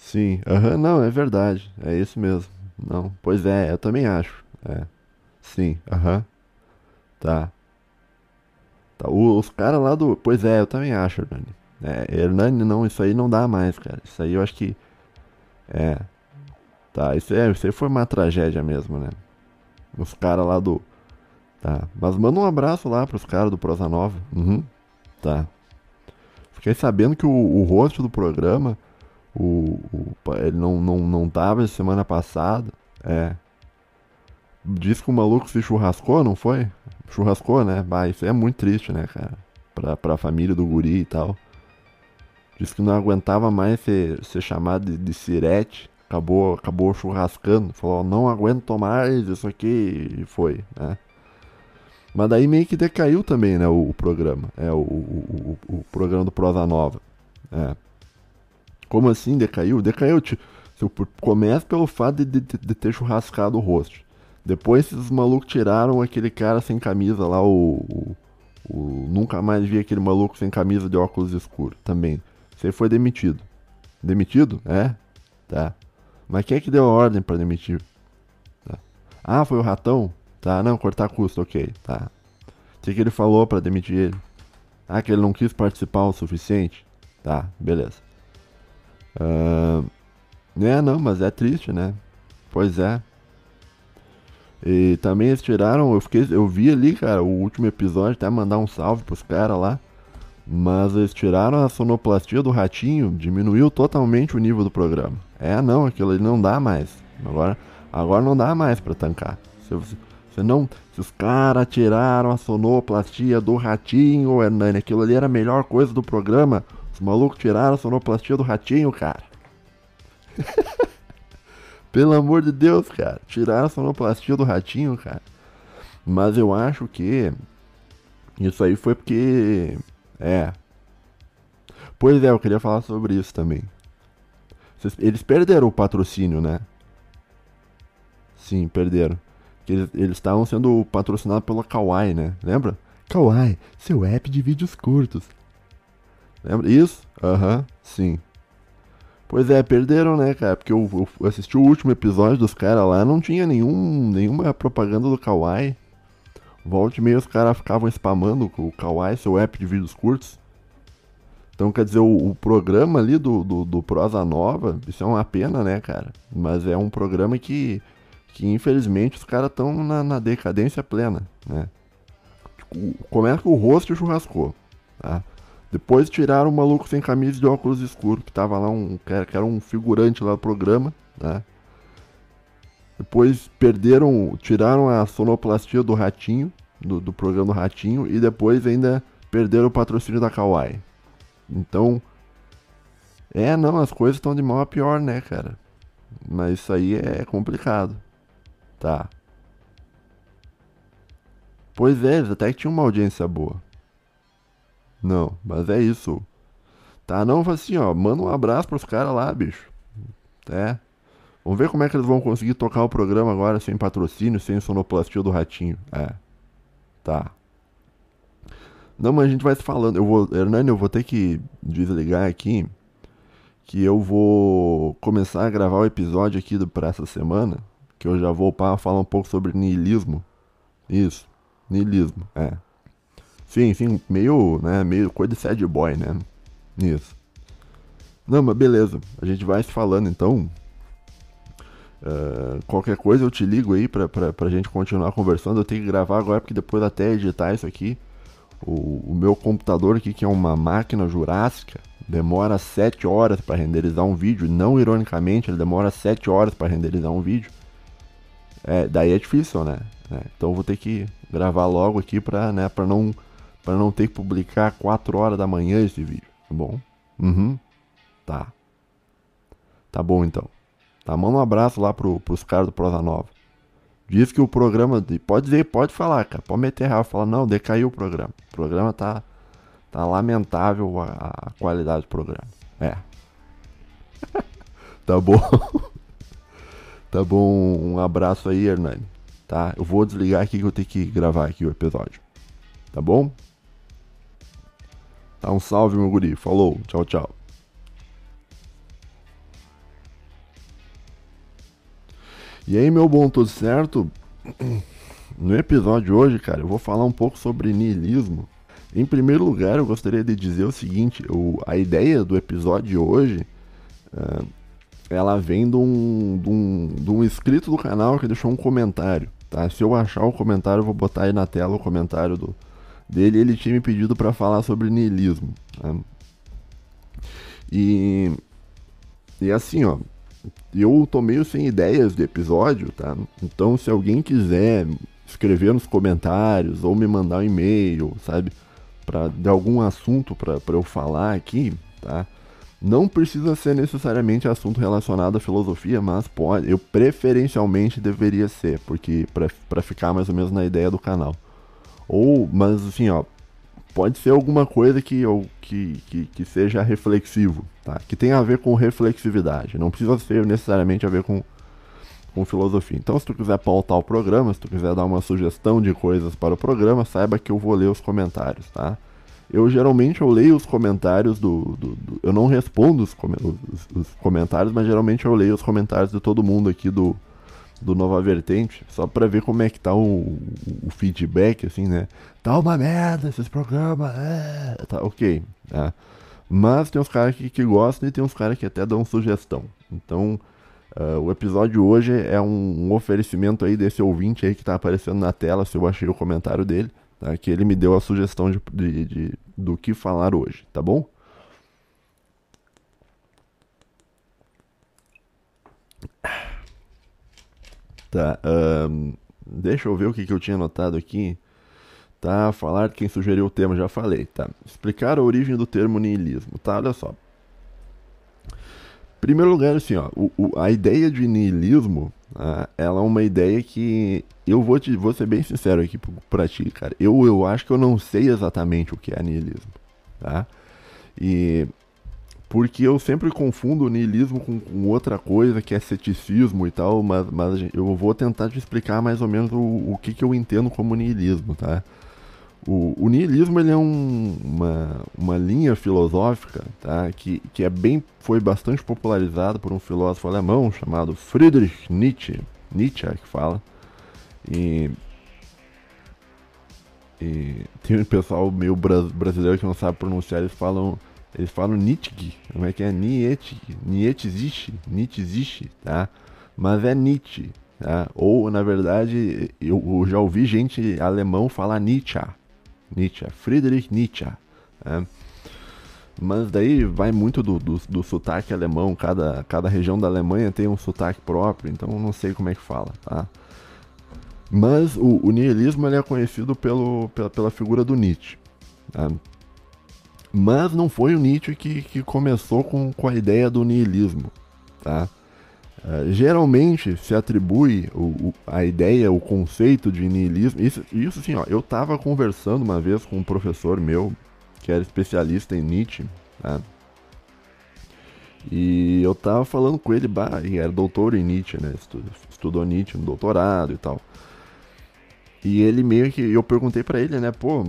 Sim, aham, não, é verdade. É isso mesmo. Não, pois é, eu também acho. É. Sim, aham. Tá. Tá. Os caras lá do. Pois é, eu também acho, Hernani. É, Hernani, não, isso aí não dá mais, cara. Isso aí eu acho que. É. Tá, isso, é, isso aí foi uma tragédia mesmo, né? Os caras lá do. Tá. Mas manda um abraço lá pros caras do Prosa Nova. Uhum. Tá. Fiquei sabendo que o, o do programa, o, o- ele não, não, não tava semana passada. É. Diz que o maluco se churrascou, não foi? Churrascou, né? Bah, isso é muito triste, né, cara? Pra, pra família do guri e tal. Diz que não aguentava mais ser, ser chamado de, de sirete. Acabou, acabou churrascando. Falou, não aguento mais isso aqui. E foi, né? Mas daí meio que decaiu também, né, o, o programa. É, o, o, o, o programa do Prosa Nova. É. Como assim decaiu? Decaiu. ti- se eu- Começa pelo fato de, de, de ter churrascado o rosto. Depois esses malucos tiraram aquele cara sem camisa lá, o, o, o- Nunca mais vi aquele maluco sem camisa de óculos escuros também. Você foi demitido. Demitido? É? Tá. Mas quem é que deu a ordem pra demitir? Tá. Ah, foi o ratão? Tá, não, cortar custo, ok, tá. O que, que ele falou pra demitir ele? Ah, que ele não quis participar o suficiente? Tá, beleza. Ah, é, não, mas é triste, né? Pois é. E também eles tiraram, eu fiquei, eu vi ali, cara, o último episódio, até mandar um salve pros caras lá. Mas eles tiraram a sonoplastia do ratinho, diminuiu totalmente o nível do programa. É, não, aquilo ali não dá mais. Agora, agora não dá mais pra tancar. Se, você- se não, se os caras tiraram a sonoplastia do ratinho, Hernani, aquilo ali era a melhor coisa do programa. Os malucos tiraram a sonoplastia do ratinho, cara. Pelo amor de Deus, cara. Tiraram a sonoplastia do ratinho, cara. Mas eu acho que isso aí foi porque. É. Pois é, eu queria falar sobre isso também. Eles perderam o patrocínio, né? Sim, perderam. Eles estavam sendo patrocinados pela Kawaii, né? Lembra? Kawaii, seu app de vídeos curtos. Lembra? Isso? Aham, sim. Pois é, perderam, né, cara? Porque eu, eu assisti o último episódio dos caras lá, não tinha nenhum, nenhuma propaganda do Kawaii. Volte e os caras ficavam spamando o Kawaii, seu app de vídeos curtos. Então, quer dizer, o, o programa ali do, do, do Prosa Nova, isso é uma pena, né, cara? Mas é um programa que, que infelizmente, os caras estão na, na decadência plena, né? O- Começa com o rosto churrascou, tá? Depois tiraram o maluco sem camisa de óculos escuros, que tava lá, um, que era, um figurante lá do programa, né? Depois perderam, tiraram a sonoplastia do Ratinho, do, do programa do Ratinho, e depois ainda perderam o patrocínio da Kawaii. Então, é, não, as coisas estão de mal a pior, né, cara? Mas isso aí é complicado. Tá. Pois é, até que tinham uma audiência boa. Não, mas é isso. Tá, não, assim, ó, manda um abraço pros caras lá, bicho. É. Vamos ver como é que eles vão conseguir tocar o programa agora sem patrocínio, sem sonoplastia do ratinho. É. Tá. Não, mas a gente vai se falando. Eu vou, Hernani, eu vou ter que desligar aqui. Que eu vou começar a gravar o episódio aqui do, pra essa semana. Que eu já vou para falar um pouco sobre niilismo. Isso. Niilismo, é. Sim, sim, meio, né, meio coisa de sad boy, né? Isso. Não, mas beleza. A gente vai se falando então. Ah, qualquer coisa eu te ligo aí pra, pra, pra gente continuar conversando. Eu tenho que gravar agora porque depois até editar isso aqui. O, o meu computador aqui, que é uma máquina jurássica, demora 7 horas para renderizar um vídeo. Não ironicamente, ele demora 7 horas para renderizar um vídeo. É, daí é difícil, né? É, então vou ter que gravar logo aqui pra, né, pra, não, pra não ter que publicar 4 horas da manhã esse vídeo. Tá bom? Uhum. Tá. Tá bom então. Tá, manda um abraço lá pro, pros caras do Prosa Nova. Diz que o programa. de- Pode dizer, pode falar, cara. Pode meter real. Fala, não, decaiu o programa. O programa tá. Tá lamentável a, a qualidade do programa. É. tá bom. tá bom. Um abraço aí, Hernani. Tá? Eu vou desligar aqui que eu tenho que gravar aqui o episódio. Tá bom? Tá um salve, meu guri. Falou. Tchau, tchau. E aí, meu bom, tudo certo? No episódio de hoje, cara, eu vou falar um pouco sobre niilismo. Em primeiro lugar, eu gostaria de dizer o seguinte: o, a ideia do episódio de hoje uh, ela vem de um, de, um, de um inscrito do canal que deixou um comentário. Tá? Se eu achar o comentário, eu vou botar aí na tela o comentário do, dele. Ele tinha me pedido para falar sobre niilismo. Tá? E, e assim, ó, eu tô meio sem ideias de episódio, tá? Então, se alguém quiser escrever nos comentários ou me mandar um e-mail, sabe? Pra, de algum assunto para eu falar aqui, tá? Não precisa ser necessariamente assunto relacionado à filosofia, mas pode, eu preferencialmente deveria ser, porque para ficar mais ou menos na ideia do canal. Ou, mas assim, ó, pode ser alguma coisa que, ou, que, que, que, seja reflexivo, tá? Que tenha a ver com reflexividade. Não precisa ser necessariamente a ver com, com filosofia. Então, se tu quiser pautar o programa, se tu quiser dar uma sugestão de coisas para o programa, saiba que eu vou ler os comentários, tá? Eu geralmente eu leio os comentários do. do, do eu não respondo os, os, os, comentários, mas geralmente eu leio os comentários de todo mundo aqui do, do Nova Vertente, só pra ver como é que tá o, o feedback, assim, né? Tá uma merda esses programas, é, tá ok, tá? Mas tem uns caras que, que gostam e tem uns caras que até dão sugestão. Então, uh, o episódio hoje é um, um, oferecimento aí desse ouvinte aí que tá aparecendo na tela, se eu achei o comentário dele, tá? Que ele me deu a sugestão de, de, de do que falar hoje, tá bom? Tá, um, deixa eu ver o que, que eu tinha anotado aqui. Tá, falar quem sugeriu o tema, já falei, tá. Explicar a origem do termo niilismo, tá, olha só. Primeiro lugar, assim, ó, o, o, a ideia de niilismo, ah, ela é uma ideia que eu vou, te, vou ser bem sincero aqui pra ti, cara. Eu, eu acho que eu não sei exatamente o que é niilismo, tá? E porque eu sempre confundo o niilismo com, com, outra coisa que é ceticismo e tal, mas, mas eu vou tentar te explicar mais ou menos o, o que, que eu entendo como niilismo, tá? O, o niilismo ele é um, uma, uma linha filosófica tá? que, que é bem, foi bastante popularizada por um filósofo alemão chamado Friedrich Nietzsche, Nietzsche é que fala, e, e tem um pessoal meio brasileiro que não sabe pronunciar, eles falam eles falam Nietzsche, como é que é? Nietzsche, Nietzsche existe, Nietzsche existe, tá? Mas é Nietzsche, tá? Ou, na verdade, eu, já ouvi gente alemão falar Nietzsche, Nietzsche, Friedrich Nietzsche, tá? Mas daí vai muito do, do, do, sotaque alemão, cada, cada região da Alemanha tem um sotaque próprio, então não sei como é que fala, tá? Mas o, o nihilismo ele é conhecido pelo, pela, pela figura do Nietzsche. Tá? Mas não foi o Nietzsche que, que começou com, com a ideia do niilismo. Tá? Uh, geralmente se atribui o, o, a ideia, o conceito de niilismo. Isso, isso assim, ó, eu estava conversando uma vez com um professor meu, que era especialista em Nietzsche, tá? E eu tava falando com ele, bah, ele era doutor em Nietzsche, né? Estudou Nietzsche no doutorado e tal. E ele meio que. Eu perguntei para ele, né, pô,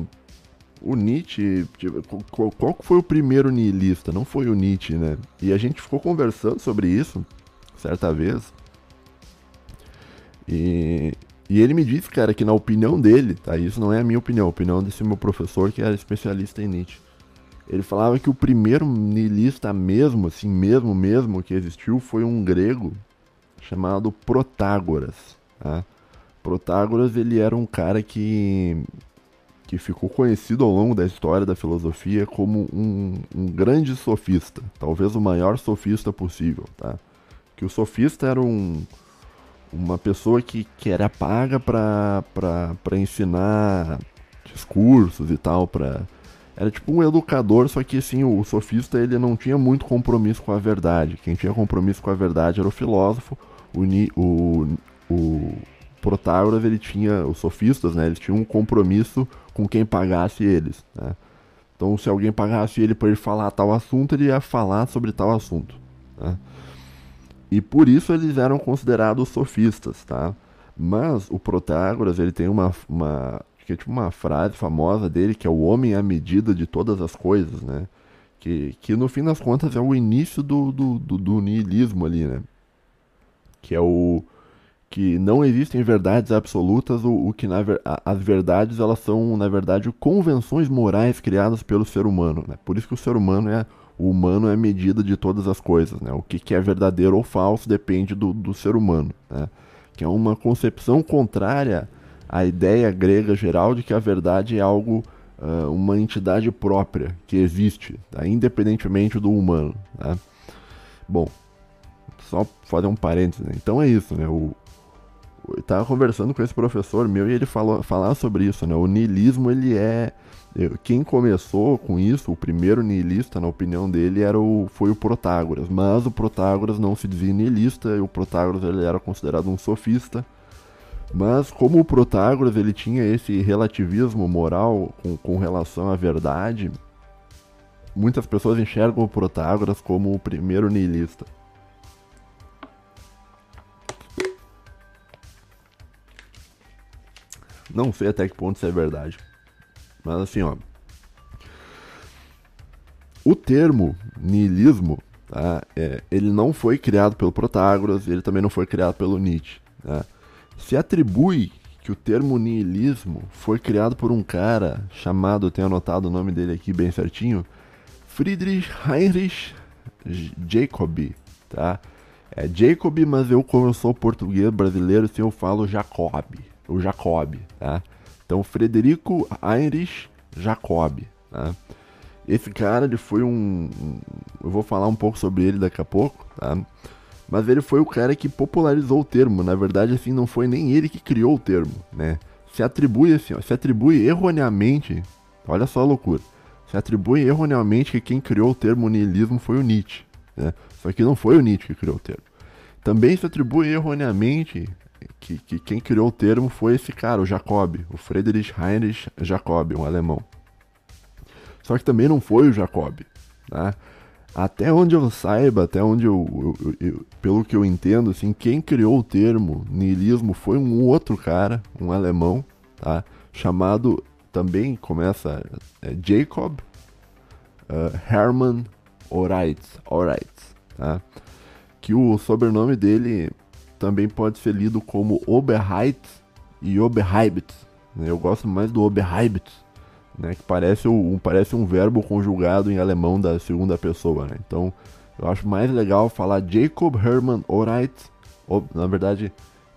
o Nietzsche, tipo, qual, foi o primeiro niilista? Não foi o Nietzsche, né? E a gente ficou conversando sobre isso certa vez. E, e ele me disse, cara, que na opinião dele, tá? Isso não é a minha opinião, a opinião desse meu professor que era especialista em Nietzsche. Ele falava que o primeiro niilista mesmo, assim, mesmo, mesmo que existiu foi um grego chamado Protágoras, tá? Protágoras, ele era um cara que que ficou conhecido ao longo da história da filosofia como um, um grande sofista, talvez o maior sofista possível, tá? Que o sofista era um, uma pessoa que, que era paga para ensinar discursos e tal, pra, era tipo um educador, só que assim, o sofista ele não tinha muito compromisso com a verdade. Quem tinha compromisso com a verdade era o filósofo, o, o, o Protágoras ele tinha, os sofistas, né, eles tinham um compromisso com quem pagasse eles, né? Então, se alguém pagasse ele para ele falar tal assunto, ele ia falar sobre tal assunto, né? E por isso eles eram considerados sofistas, tá? Mas o Protágoras, ele tem uma, uma, que é tipo uma frase famosa dele, que é o homem à medida de todas as coisas, né? Que, que no fim das contas é o início do, do, do, do niilismo ali, né? Que é o que não existem verdades absolutas, o, o que na, as verdades elas são na verdade convenções morais criadas pelo ser humano. Né? Por isso que o ser humano é o humano é a medida de todas as coisas. Né? O que, que é verdadeiro ou falso depende do, do ser humano. Né? Que é uma concepção contrária à ideia grega geral de que a verdade é algo, uh, uma entidade própria, que existe, tá? independentemente do humano. Tá? Bom, só fazer um parênteses. Né? Então é isso, né? O, eu tava conversando com esse professor meu e ele falou falar sobre isso, né? O niilismo ele é quem começou com isso, o primeiro niilista, na opinião dele, era o, foi o Protágoras. Mas o Protágoras não se dizia niilista, e o Protágoras ele era considerado um sofista. Mas como o Protágoras ele tinha esse relativismo moral com, com relação à verdade, muitas pessoas enxergam o Protágoras como o primeiro niilista. Não sei até que ponto isso é verdade. Mas assim, ó. O termo niilismo, tá? É, ele não foi criado pelo Protágoras, ele também não foi criado pelo Nietzsche. Tá? Se atribui que o termo niilismo foi criado por um cara chamado, tenho anotado o nome dele aqui bem certinho, Friedrich Heinrich Jacobi, tá? É Jacob, mas eu como eu sou português brasileiro, assim eu falo Jacob, o Jacob, tá? Então, Frederico Heinrich Jacob. Tá? Esse cara, ele foi um, Eu vou falar um pouco sobre ele daqui a pouco, tá? Mas ele foi o cara que popularizou o termo. Na verdade, assim, não foi nem ele que criou o termo, né? Se atribui assim, ó, se atribui erroneamente. Olha só a loucura. Se atribui erroneamente que quem criou o termo niilismo foi o Nietzsche. Né? Só que não foi o Nietzsche que criou o termo. Também se atribui erroneamente que, que quem criou o termo foi esse cara, o Jacob, o Friedrich Heinrich Jacob, um alemão. Só que também não foi o Jacob, tá? Até onde eu saiba, até onde eu, eu, eu, pelo que eu entendo, assim, quem criou o termo niilismo foi um outro cara, um alemão, tá? Chamado, também começa é, Jacob uh, Hermann Oreitz, Oreitz, tá? Que o sobrenome dele também pode ser lido como Oberheit e Oberheibit. Né? Eu gosto mais do Oberheibit, né? que parece um, parece um verbo conjugado em alemão da segunda pessoa. Né? Então eu acho mais legal falar Jacob Hermann Oberheit, na verdade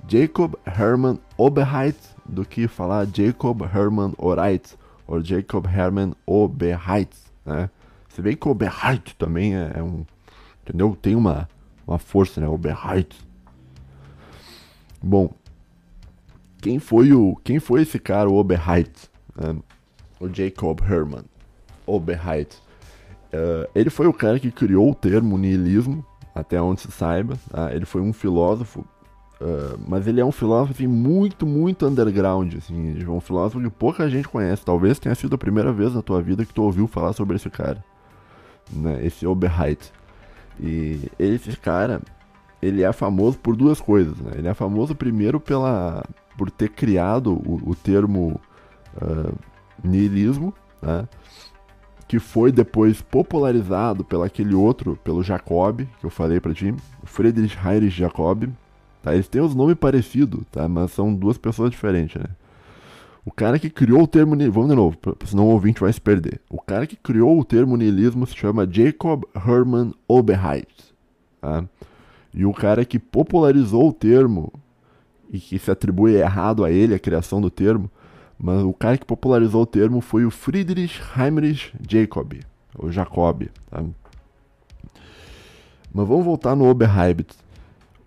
Jacob Hermann Oberheit, do que falar Jacob Hermann Oberheit ou Jacob Hermann Oberheit. Né? Se bem que Oberheit também é, é um. Entendeu? Tem uma, uma força, né? Oberheit. Bom, quem foi o quem foi esse cara, o Oberheit? Um, o Jacob Herman Oberheit. Uh, ele foi o cara que criou o termo niilismo, até onde se saiba. Tá? Ele foi um filósofo, uh, mas ele é um filósofo assim, muito, muito underground. Assim, um filósofo que pouca gente conhece. Talvez tenha sido a primeira vez na tua vida que tu ouviu falar sobre esse cara, né? esse Oberheit. E esse cara, ele é famoso por duas coisas. Né? Ele é famoso primeiro pela por ter criado o, o termo uh, niilismo, né? que foi depois popularizado pelo aquele outro, pelo Jacob, que eu falei para ti, Friedrich Heinrich Jacob. Tá? Eles têm os nomes parecidos, tá? mas são duas pessoas diferentes. Né? O cara que criou o termo vamos de novo, senão o ouvinte vai se perder. O cara que criou o termo niilismo se chama Jacob Hermann Oberheit. Tá? E o cara que popularizou o termo e que se atribui errado a ele a criação do termo, mas o cara que popularizou o termo foi o Friedrich Heinrich Jacob, ou Jacob. Tá? Mas vamos voltar no Oberheibitz.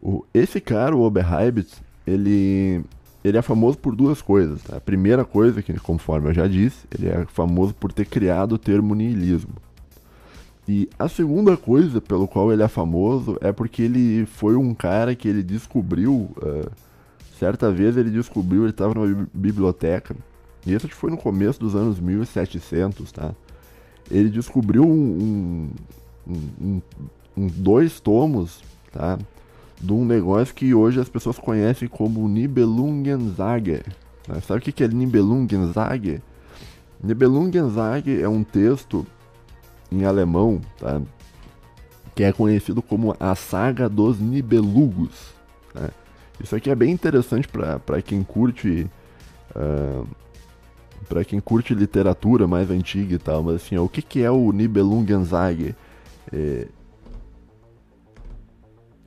O, esse cara, o Oberheibitz, ele, ele é famoso por duas coisas. Tá? A primeira coisa, que conforme eu já disse, ele é famoso por ter criado o termo niilismo. E a segunda coisa pelo qual ele é famoso é porque ele foi um cara que ele descobriu. Uh, certa vez ele descobriu, ele estava numa biblioteca, e isso foi no começo dos anos 1700, tá? Ele descobriu um, um, um, um dois tomos, tá? De um negócio que hoje as pessoas conhecem como Nibelungensage. Né? Sabe o que é Nibelungensage? Nibelungensage é um texto em alemão, tá? que é conhecido como a Saga dos Nibelungos. Né? Isso aqui é bem interessante para quem curte. Uh, para quem curte literatura mais antiga e tal, mas assim, o que, que é o Nibelungensaga? É...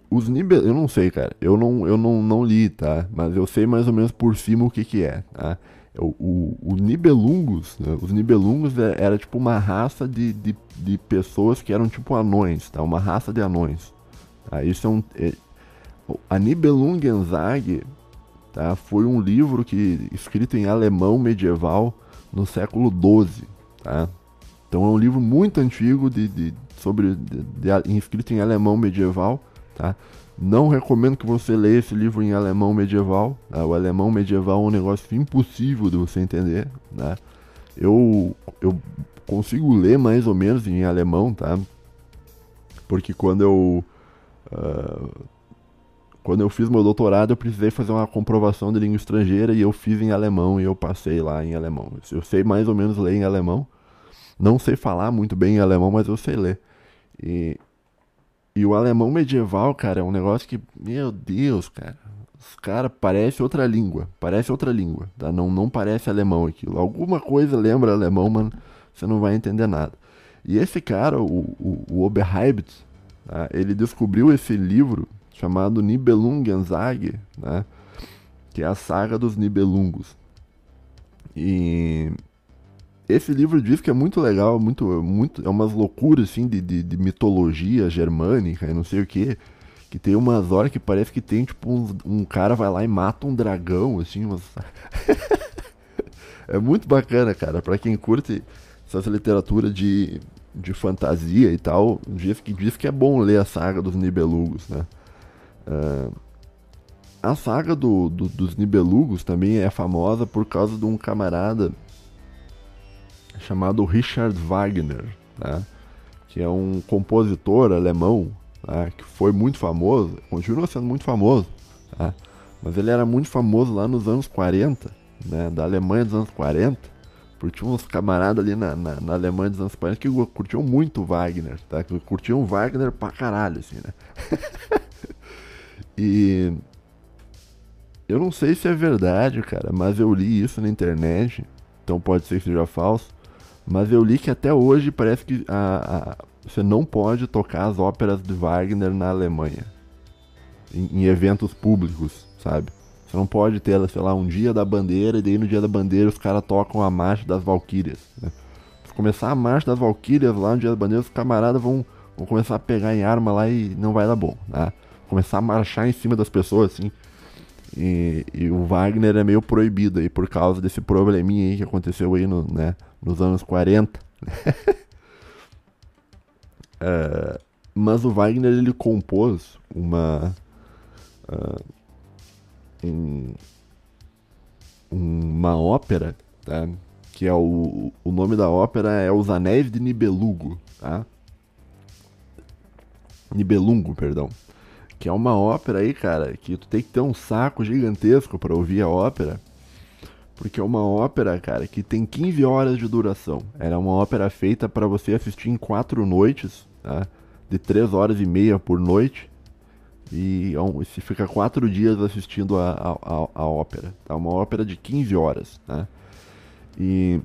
Os Nibel... Eu não sei, cara. Eu não, eu não, não li, tá? Mas eu sei mais ou menos por cima o que, que é, tá? O, o, o Nibelungos, né? os Nibelungos é, era tipo uma raça de, de, de, pessoas que eram tipo anões, tá? Uma raça de anões. Tá? Isso é um... É... A Nibelungensage Tá? Foi um livro que escrito em alemão medieval no século XII. Tá? Então é um livro muito antigo de, de sobre de, de, escrito em alemão medieval. Tá? Não recomendo que você leia esse livro em alemão medieval. Tá? O alemão medieval é um negócio impossível de você entender. Tá? Eu, eu consigo ler mais ou menos em alemão, tá? Porque quando eu uh, quando eu fiz meu doutorado, eu precisei fazer uma comprovação de língua estrangeira e eu fiz em alemão e eu passei lá em alemão. Eu sei mais ou menos ler em alemão. Não sei falar muito bem em alemão, mas eu sei ler. E, e o alemão medieval, cara, é um negócio que, meu Deus, cara. Os caras parece outra língua. Parece outra língua. Tá? Não, não parece alemão aquilo. Alguma coisa lembra alemão, mas você não vai entender nada. E esse cara, o, o, o tá? ele descobriu esse livro chamado Nibelungensage, né? Que é a saga dos Nibelungos. E esse livro diz que é muito legal, muito, muito, é umas loucuras assim de, de, de mitologia germânica e não sei o que. Que tem umas horas que parece que tem, tipo, um, um cara vai lá e mata um dragão, assim, umas... é muito bacana, cara, para quem curte essa literatura de, de fantasia e tal, diz que, diz que é bom ler a saga dos Nibelungos, né? Uh, a saga do, do, dos Nibelungos também é famosa por causa de um camarada chamado Richard Wagner, né? que é um compositor alemão né? que foi muito famoso, continua sendo muito famoso, tá? mas ele era muito famoso lá nos anos 40, né? da Alemanha dos anos 40, porque tinha uns camaradas ali na, na, na, Alemanha dos anos 40 que curtiam muito Wagner, tá? que curtiam Wagner pra caralho, assim, né? E eu não sei se é verdade, cara, mas eu li isso na internet, então pode ser que seja falso. Mas eu li que até hoje parece que a, a, você não pode tocar as óperas de Wagner na Alemanha. Em, em, eventos públicos, sabe? Você não pode ter, sei lá, um dia da bandeira e daí no dia da bandeira os caras tocam a marcha das Valquírias. Né? Se começar a marcha das Valquírias lá no dia da bandeira, os camaradas vão, vão começar a pegar em arma lá e não vai dar bom, né? começar a marchar em cima das pessoas, assim. E, e, o Wagner é meio proibido aí por causa desse probleminha aí que aconteceu aí no, né, nos anos 40. é, mas o Wagner ele compôs uma. Uh, um, uma ópera, tá? Que é o, o nome da ópera é Os Anéis de Nibelungo, tá? Nibelungo, perdão que é uma ópera aí, cara, que tu tem que ter um saco gigantesco para ouvir a ópera. Porque é uma ópera, cara, que tem 15 horas de duração. Era uma ópera feita para você assistir em quatro noites, tá? De 3 horas e meia por noite. E é você fica quatro dias assistindo a, a, a, ópera. Tá? Uma ópera de 15 horas, tá? E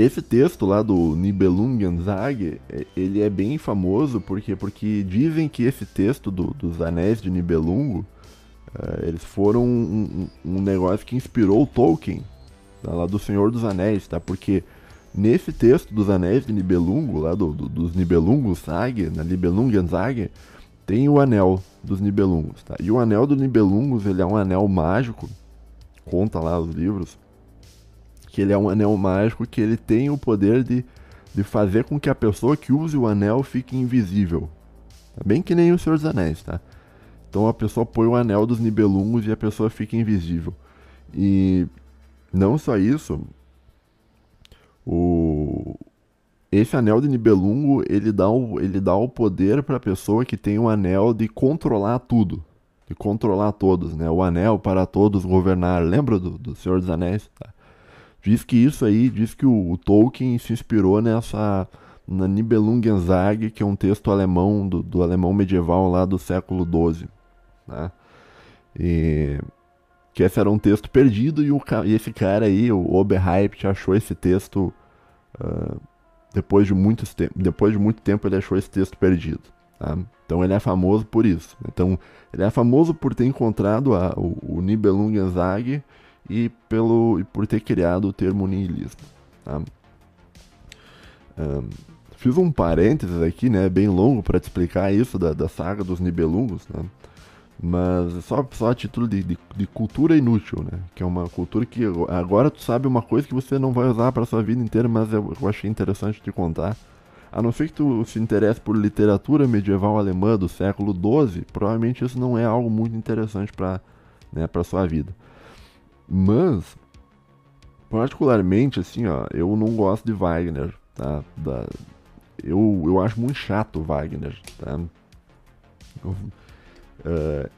esse texto lá do Nibelungensage, é, ele é bem famoso porque, porque dizem que esse texto do, dos Anéis de Nibelungo, uh, eles foram um, um, negócio que inspirou o Tolkien, tá, lá do Senhor dos Anéis, tá? Porque nesse texto dos Anéis de Nibelungo, lá do, do, dos Nibelungos Sage, na Nibelungensage, tem o Anel dos Nibelungos, tá? E o Anel dos Nibelungos, ele é um anel mágico, conta lá os livros, que ele é um anel mágico que ele tem o poder de, de fazer com que a pessoa que use o anel fique invisível. É bem que nem o Senhor dos Anéis, tá? Então a pessoa põe o anel dos Nibelungos e a pessoa fica invisível. E não só isso, o esse anel de Nibelungo, ele dá o, ele dá o poder para a pessoa que tem o anel de controlar tudo, de controlar todos, né? O anel para todos governar. Lembra do, do Senhor dos Anéis? Tá? Diz que isso aí, diz que o, o Tolkien se inspirou nessa na Nibelungensage, que é um texto alemão do, do alemão medieval lá do século XII, né? E que esse era um texto perdido e, o, e esse cara aí, o Oberhype, achou esse texto uh, depois de muito tempo. Depois de muito tempo ele achou esse texto perdido. Tá? Então ele é famoso por isso. Então ele é famoso por ter encontrado a, o, o Nibelungensaga e pelo e por ter criado o termo nihilismo. Tá? Um, fiz um parênteses aqui, né, bem longo para te explicar isso da, da saga dos Nibelungos, né? Mas só, só a título de, de, de, cultura inútil, né? Que é uma cultura que agora tu sabe uma coisa que você não vai usar para sua vida inteira, mas eu, eu achei interessante te contar. A não ser que tu se interesse por literatura medieval alemã do século XII, provavelmente isso não é algo muito interessante para né, para sua vida. Mas, particularmente, assim, ó, eu não gosto de Wagner, tá? Da, eu, eu acho muito chato Wagner, tá? Uh,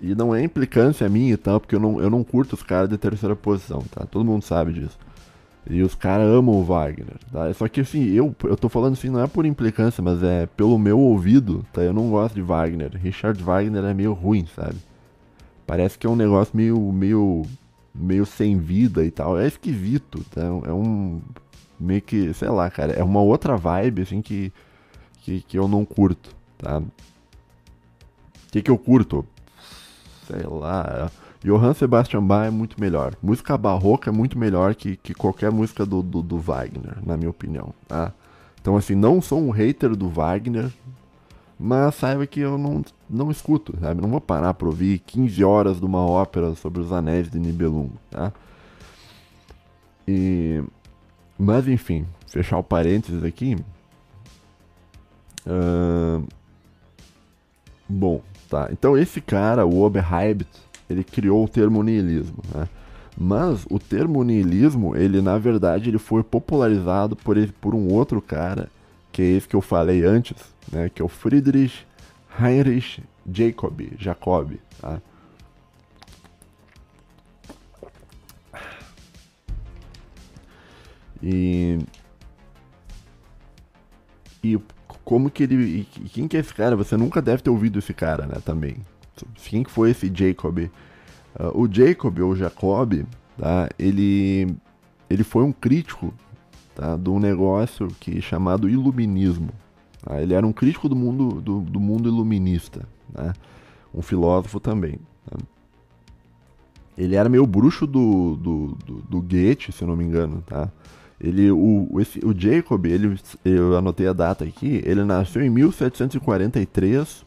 e não é implicância minha e tal, porque eu não, eu não curto os caras de terceira posição, tá? Todo mundo sabe disso. E os caras amam o Wagner, tá? Só que assim, eu, eu tô falando assim, não é por implicância, mas é pelo meu ouvido, tá? Eu não gosto de Wagner. Richard Wagner é meio ruim, sabe? Parece que é um negócio meio, meio, meio sem vida e tal. É esquisito, tá? É um, meio que, sei lá, cara, é uma outra vibe, assim, que, que, que eu não curto, tá? O que, que eu curto? Sei lá. Johann Sebastian Bach é muito melhor. Música barroca é muito melhor que, que qualquer música do, do, do Wagner, na minha opinião. Tá? Então, assim, não sou um hater do Wagner, mas saiba que eu não, não escuto, sabe? Não vou parar pra ouvir 15 horas de uma ópera sobre os anéis de Nibelungo, tá? E... Mas, enfim, fechar o parênteses aqui. Uh... Bom, Tá? Então esse cara, o Oberheibit, ele criou o termo niilismo, né? Mas o termo niilismo, ele na verdade ele foi popularizado por, por um outro cara, que é esse que eu falei antes, né? Que é o Friedrich Heinrich Jacob, Jacob, tá? E, e como que ele. quem que é esse cara? Você nunca deve ter ouvido esse cara, né? Também. Quem que foi esse Jacob? Uh, o Jacob, ou Jacob, tá? Ele, ele foi um crítico tá? de um negócio que chamado iluminismo. Tá? Ele era um crítico do mundo, do, do mundo iluminista, né? um filósofo também. Tá? Ele era meio bruxo do, do, do, do Goethe, se eu não me engano, tá? Ele, o, esse, o Jacob, ele, eu anotei a data aqui, ele nasceu em 1743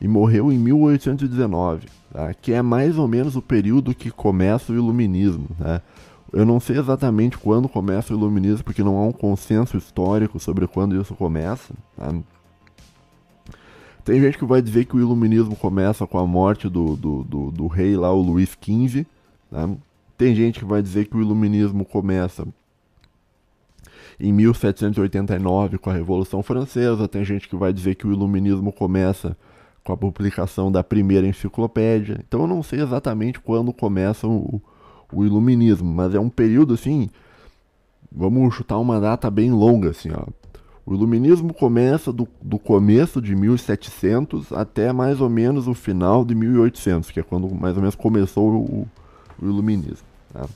e morreu em 1819, tá? que é mais ou menos o período que começa o iluminismo. Tá? Eu não sei exatamente quando começa o iluminismo, porque não há um consenso histórico sobre quando isso começa. Tá? Tem gente que vai dizer que o iluminismo começa com a morte do, do, do, do rei lá, o Luís XV. Tá? Tem gente que vai dizer que o iluminismo começa em 1789 com a Revolução Francesa. Tem gente que vai dizer que o iluminismo começa com a publicação da primeira enciclopédia. Então eu não sei exatamente quando começa o, o iluminismo, mas é um período assim. Vamos chutar uma data bem longa assim, ó. O iluminismo começa do, do começo de 1700 até mais ou menos o final de 1800, que é quando mais ou menos começou o, o iluminismo. Tá?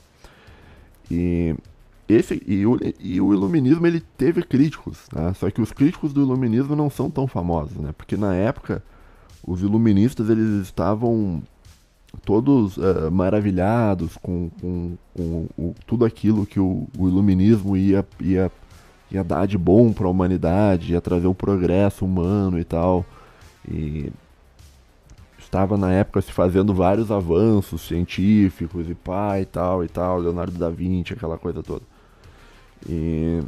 E esse e o, e o iluminismo ele teve críticos, né? só que os críticos do iluminismo não são tão famosos, né? Porque na época os iluministas eles estavam todos uh, maravilhados com, com, com o, tudo aquilo que o, o, iluminismo ia, ia, ia dar de bom para a humanidade, ia trazer o progresso humano e tal. E estava na época se fazendo vários avanços científicos e pá e tal e tal, Leonardo da Vinci, aquela coisa toda. E,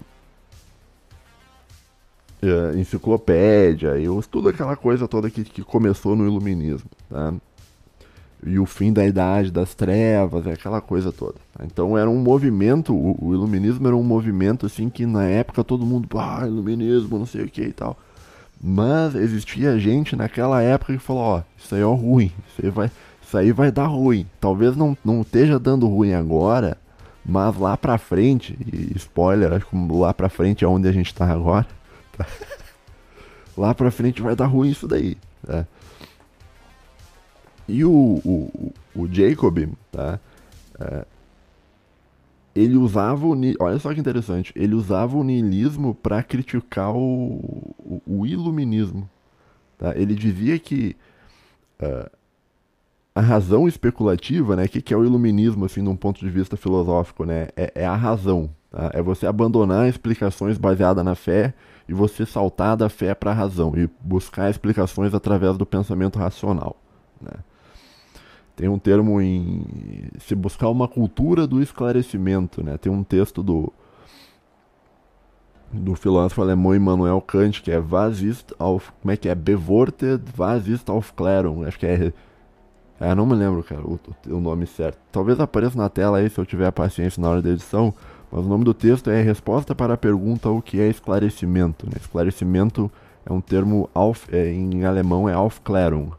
e enciclopédia, eu estudo aquela coisa toda que, que começou no iluminismo, tá? E o fim da idade das trevas, aquela coisa toda. Então era um movimento, o, o iluminismo era um movimento assim que na época todo mundo, ah, iluminismo, não sei o que e tal. Mas existia gente naquela época que falou, ó, isso aí é ruim, isso aí vai, isso aí vai dar ruim. Talvez não, não esteja dando ruim agora, mas lá pra frente, e spoiler, acho que lá pra frente é onde a gente tá agora. Tá? Lá pra frente vai dar ruim isso daí. Tá? E o, o, o Jacob, tá? É, ele usava o. Olha só que interessante. Ele usava o niilismo para criticar o, o, o, iluminismo. Tá? Ele dizia que uh, a razão especulativa, né? O que, que é o iluminismo, assim, de um ponto de vista filosófico, né? É, é a razão. Tá? É você abandonar explicações baseadas na fé e você saltar da fé para a razão e buscar explicações através do pensamento racional. Né? Tem um termo em se buscar uma cultura do esclarecimento, né? Tem um texto do do filósofo alemão Immanuel Kant que é Was ist auf como é que é Bewortet Was ist Aufklärung, acho que é é, não me lembro, cara, o, o, nome certo. Talvez apareça na tela aí se eu tiver paciência na hora da edição, mas o nome do texto é Resposta para a pergunta o que é esclarecimento. Né? Esclarecimento é um termo auf, é, em alemão é Aufklärung.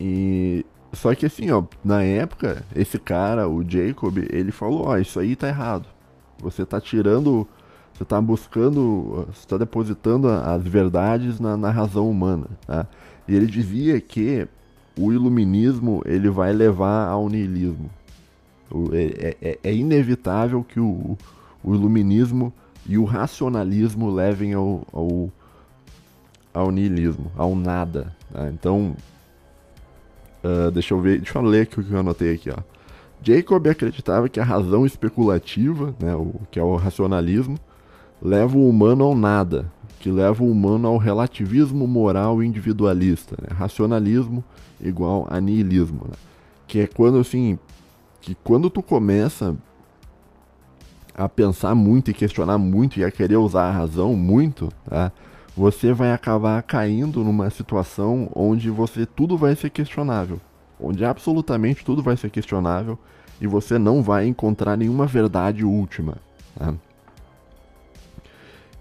E só que assim, ó, na época, esse cara, o Jacob, ele falou, ó, isso aí tá errado. Você tá tirando, você tá buscando, você tá depositando as verdades na, na razão humana, tá? E ele dizia que o iluminismo, ele vai levar ao niilismo. É, é, é inevitável que o, o iluminismo e o racionalismo levem ao, ao, ao niilismo, ao nada. Tá? Então, Uh, deixa eu ver, deixa eu ler aqui o que eu anotei aqui, ó. Jacob acreditava que a razão especulativa, né, o, que é o racionalismo, leva o humano ao nada, que leva o humano ao relativismo moral individualista, né? racionalismo igual a niilismo, né? que é quando assim, que quando tu começa a pensar muito e questionar muito e a querer usar a razão muito, tá? Você vai acabar caindo numa situação onde você tudo vai ser questionável, onde absolutamente tudo vai ser questionável e você não vai encontrar nenhuma verdade última. Né?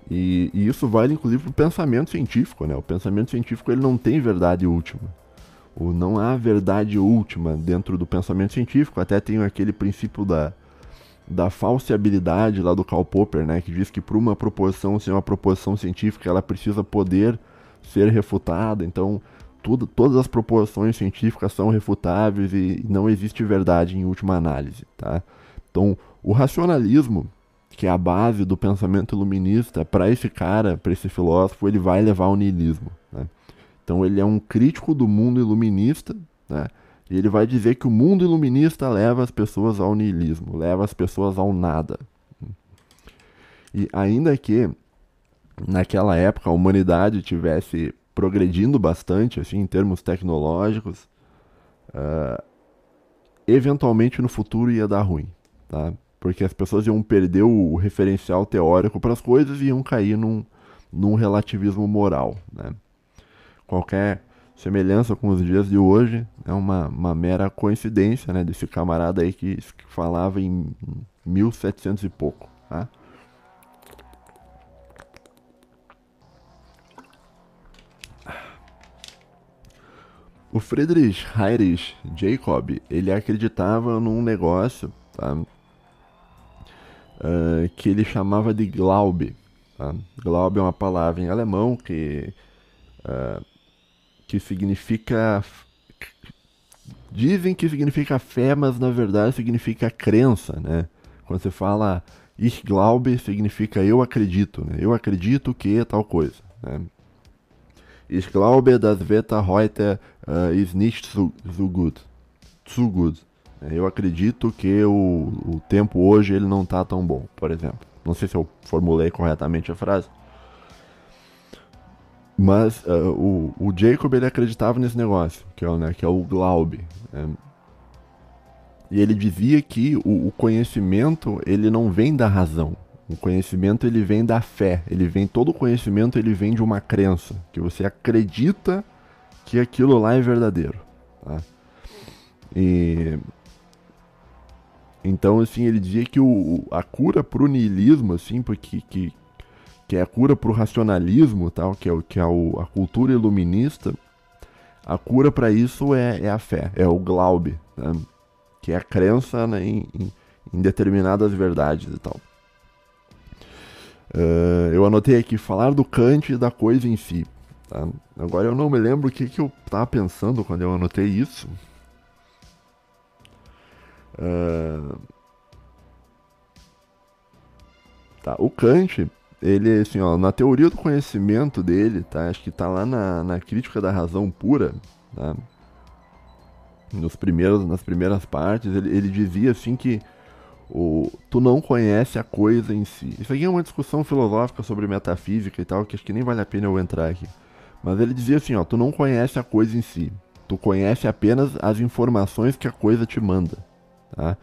E, e, isso vale inclusive para o pensamento científico, né? O pensamento científico ele não tem verdade última. Ou não há verdade última dentro do pensamento científico. Até tem aquele princípio da, da falseabilidade lá do Karl Popper, né, que diz que para uma proposição ser uma proposição científica, ela precisa poder ser refutada. Então, tudo, todas as proposições científicas são refutáveis e não existe verdade em última análise, tá? Então, o racionalismo, que é a base do pensamento iluminista, para esse cara, para esse filósofo, ele vai levar ao niilismo. Né? Então, ele é um crítico do mundo iluminista, né? E ele vai dizer que o mundo iluminista leva as pessoas ao niilismo, leva as pessoas ao nada. E ainda que naquela época a humanidade tivesse progredindo bastante, assim, em termos tecnológicos, uh, eventualmente no futuro ia dar ruim, tá? Porque as pessoas iam perder o referencial teórico para as coisas e iam cair num, num relativismo moral, né? Qualquer semelhança com os dias de hoje, é uma, uma mera coincidência, né, desse camarada aí que, que falava em 1700 e pouco, tá? O Friedrich Heinrich Jacob, ele acreditava num negócio, tá? Uh, que ele chamava de Glaube. Tá? Glaube é uma palavra em alemão que uh, que significa. Dizem que significa fé, mas na verdade significa crença, né? Quando você fala Ich glaube, significa eu acredito, né? Eu acredito que tal coisa, né? Ich glaube, das Wetter heute uh, ist nicht so, gut. Zu gut. Eu acredito que o, o tempo hoje ele não está tão bom, por exemplo. Não sei se eu formulei corretamente a frase. Mas uh, o, o Jacob ele acreditava nesse negócio, que é o, né, que é o Glaube. Né? E ele dizia que o, o, conhecimento ele não vem da razão. O conhecimento ele vem da fé. Ele vem todo conhecimento ele vem de uma crença, que você acredita que aquilo lá é verdadeiro. Tá? E então assim ele dizia que o, a cura para o niilismo assim, porque que, que é a cura para o racionalismo, tal, que é, o, que é o, a cultura iluminista, a cura para isso é, é, a fé, é o glaube, né? que é a crença né, em, em, determinadas verdades e tal. Uh, eu anotei aqui falar do Kant e da coisa em si. Tá? Agora eu não me lembro o que, que eu estava pensando quando eu anotei isso. Uh... Tá, o Kant, ele, assim, ó, na teoria do conhecimento dele, tá? Acho que tá lá na, na crítica da razão pura, tá? Nos primeiros, nas primeiras partes, ele, ele dizia, assim, que o, tu não conhece a coisa em si. Isso aqui é uma discussão filosófica sobre metafísica e tal, que acho que nem vale a pena eu entrar aqui. Mas ele dizia assim, ó, tu não conhece a coisa em si. Tu conhece apenas as informações que a coisa te manda. Tá?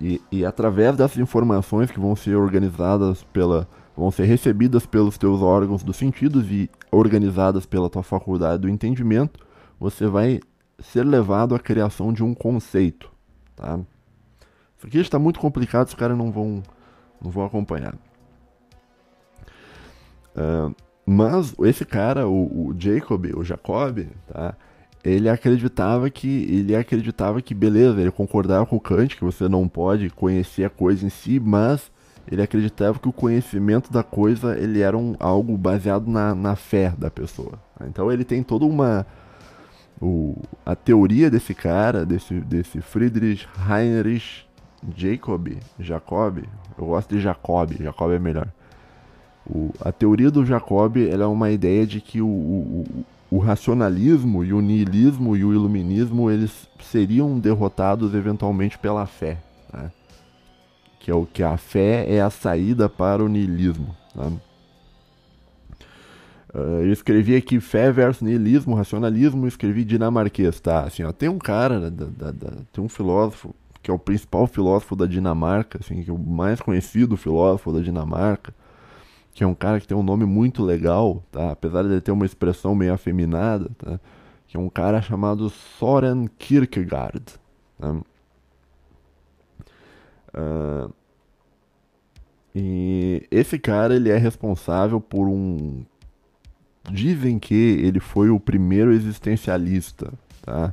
E, e através dessas informações que vão ser organizadas pela. Vão ser recebidas pelos teus órgãos dos sentidos e organizadas pela tua faculdade do entendimento, você vai ser levado à criação de um conceito. Tá? Isso aqui está muito complicado, os caras não vão, não vão acompanhar. Uh, mas esse cara, o, o Jacob, o Jacob, tá? Ele acreditava que ele acreditava que beleza, ele concordava com o Kant que você não pode conhecer a coisa em si, mas ele acreditava que o conhecimento da coisa ele era um, algo baseado na, na fé da pessoa. Então ele tem toda uma o, a teoria desse cara, desse, desse Friedrich Heinrich Jacob, Jacob, eu gosto de Jacob, Jacob é melhor. O, a teoria do Jacob é uma ideia de que o, o, o, racionalismo e o niilismo e o iluminismo eles seriam derrotados eventualmente pela fé, né? Que é o que a fé é a saída para o niilismo. Né? Uh, eu escrevi aqui fé versus niilismo, racionalismo, escrevi dinamarquês, tá? Assim, ó, tem um cara, da, da, da, tem um filósofo que é o principal filósofo da Dinamarca, assim, que é o mais conhecido filósofo da Dinamarca, que é um cara que tem um nome muito legal, tá? Apesar de ele ter uma expressão meio afeminada, tá? Que é um cara chamado Soren Kierkegaard. Tá? Uh, e esse cara ele é responsável por um dizem que ele foi o primeiro existencialista, tá?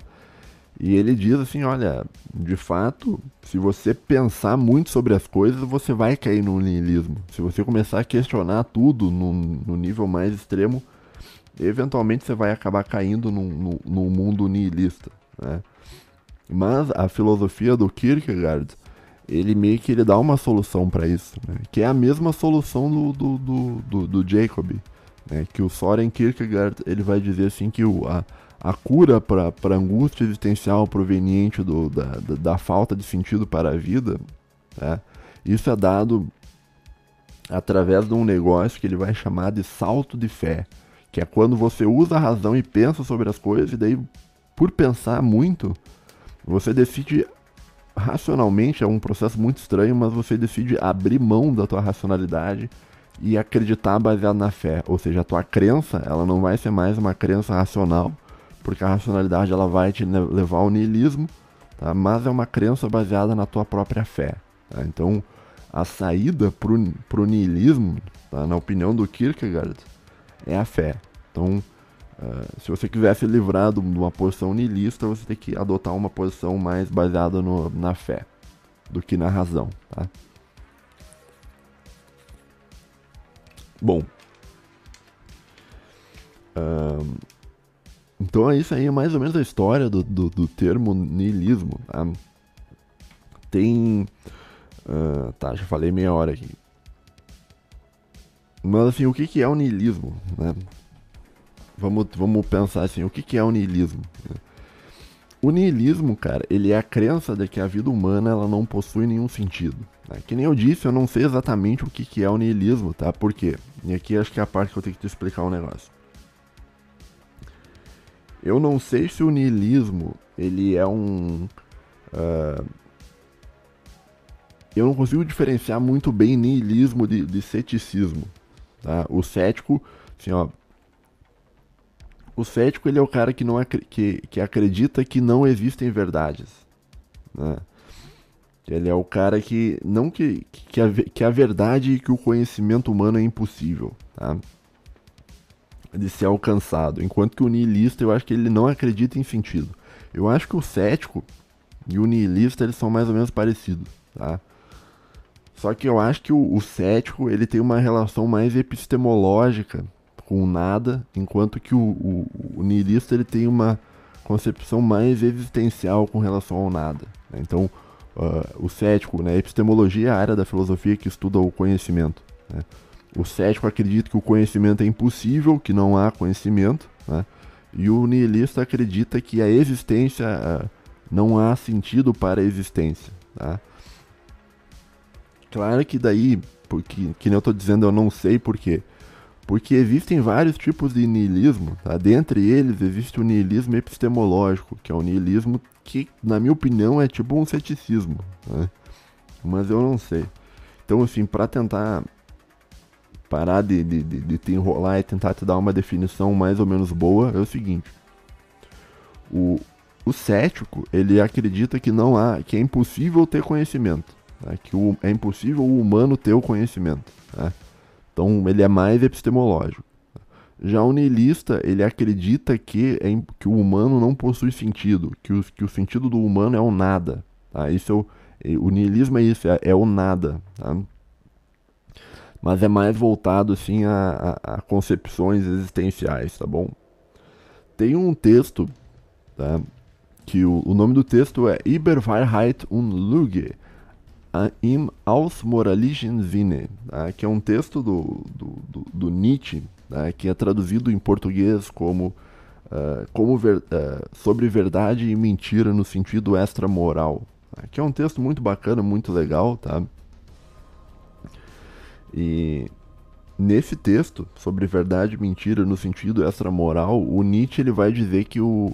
E ele diz assim: olha, de fato, se você pensar muito sobre as coisas, você vai cair no niilismo. Se você começar a questionar tudo no, no nível mais extremo, eventualmente você vai acabar caindo num, num, mundo niilista. Né? Mas a filosofia do Kierkegaard, ele meio que ele dá uma solução para isso, né? que é a mesma solução do, do, do, do, do Jacob. Né? Que o Soren Kierkegaard ele vai dizer assim que o, a, a cura para a angústia existencial proveniente do, da, da, da, falta de sentido para a vida, né? isso é dado através de um negócio que ele vai chamar de salto de fé, que é quando você usa a razão e pensa sobre as coisas, e daí, por pensar muito, você decide racionalmente, é um processo muito estranho, mas você decide abrir mão da tua racionalidade e acreditar baseado na fé, ou seja, a tua crença, ela não vai ser mais uma crença racional, porque a racionalidade ela vai te levar ao niilismo, tá? mas é uma crença baseada na tua própria fé. Tá? Então, a saída para o niilismo, tá? na opinião do Kierkegaard, é a fé. Então, uh, se você quiser se livrar de uma posição niilista, você tem que adotar uma posição mais baseada no, na fé do que na razão. Tá? Bom. Uh, então é isso aí, é mais ou menos a história do, do, do termo niilismo. Tá? Tem. Uh, tá, já falei meia hora aqui. Mas assim, o que, que é o niilismo? Né? Vamos, vamos pensar assim, o que, que é o niilismo? O niilismo, cara, ele é a crença de que a vida humana ela não possui nenhum sentido. Né? Que nem eu disse, eu não sei exatamente o que, que é o niilismo, tá? Por quê? E aqui acho que é a parte que eu tenho que te explicar o um negócio. Eu não sei se o niilismo ele é um. Uh, eu não consigo diferenciar muito bem niilismo de, de ceticismo. Tá? O cético, assim, ó. O cético ele é o cara que, não que, que acredita que não existem verdades. Né? Ele é o cara que não que, que, a, que a verdade e que o conhecimento humano é impossível. Tá? de ser alcançado. Enquanto que o niilista, eu acho que ele não acredita em sentido. Eu acho que o cético e o niilista, eles são mais ou menos parecidos, tá? Só que eu acho que o, o cético, ele tem uma relação mais epistemológica com o nada, enquanto que o, o, o nihilista ele tem uma concepção mais existencial com relação ao nada. Né? Então, uh, o cético, né, epistemologia é a área da filosofia que estuda o conhecimento. Né? O cético acredita que o conhecimento é impossível, que não há conhecimento, né? e o nihilista acredita que a existência uh, não há sentido para a existência. Tá? Claro que daí, porque, que nem eu estou dizendo, eu não sei porquê. Porque existem vários tipos de niilismo, tá? Dentre eles existe o niilismo epistemológico, que é o niilismo que, na minha opinião, é tipo um ceticismo, né? Mas eu não sei. Então, assim, para tentar parar de, de, de, de, te enrolar e tentar te dar uma definição mais ou menos boa, é o seguinte. O, o cético, ele acredita que não há, que é impossível ter conhecimento, tá? que o, é impossível o humano ter o conhecimento, tá? Então ele é mais epistemológico. Já o niilista, ele acredita que, é, que o humano não possui sentido, que o, que o sentido do humano é o nada. Tá? Isso é o, o niilismo é isso, é, é o nada. Tá? Mas é mais voltado assim a, a, a, concepções existenciais, tá bom? Tem um texto, tá? que o, o nome do texto é Überwahrheit und Lüge, im Ausmoralischen Sinne, tá? que é um texto do, do, do, do Nietzsche, tá? que é traduzido em português como, uh, como ver, uh, sobre verdade e mentira no sentido extramoral, tá? que é um texto muito bacana, muito legal, tá? E nesse texto sobre verdade e mentira no sentido extramoral, o Nietzsche ele vai dizer que o,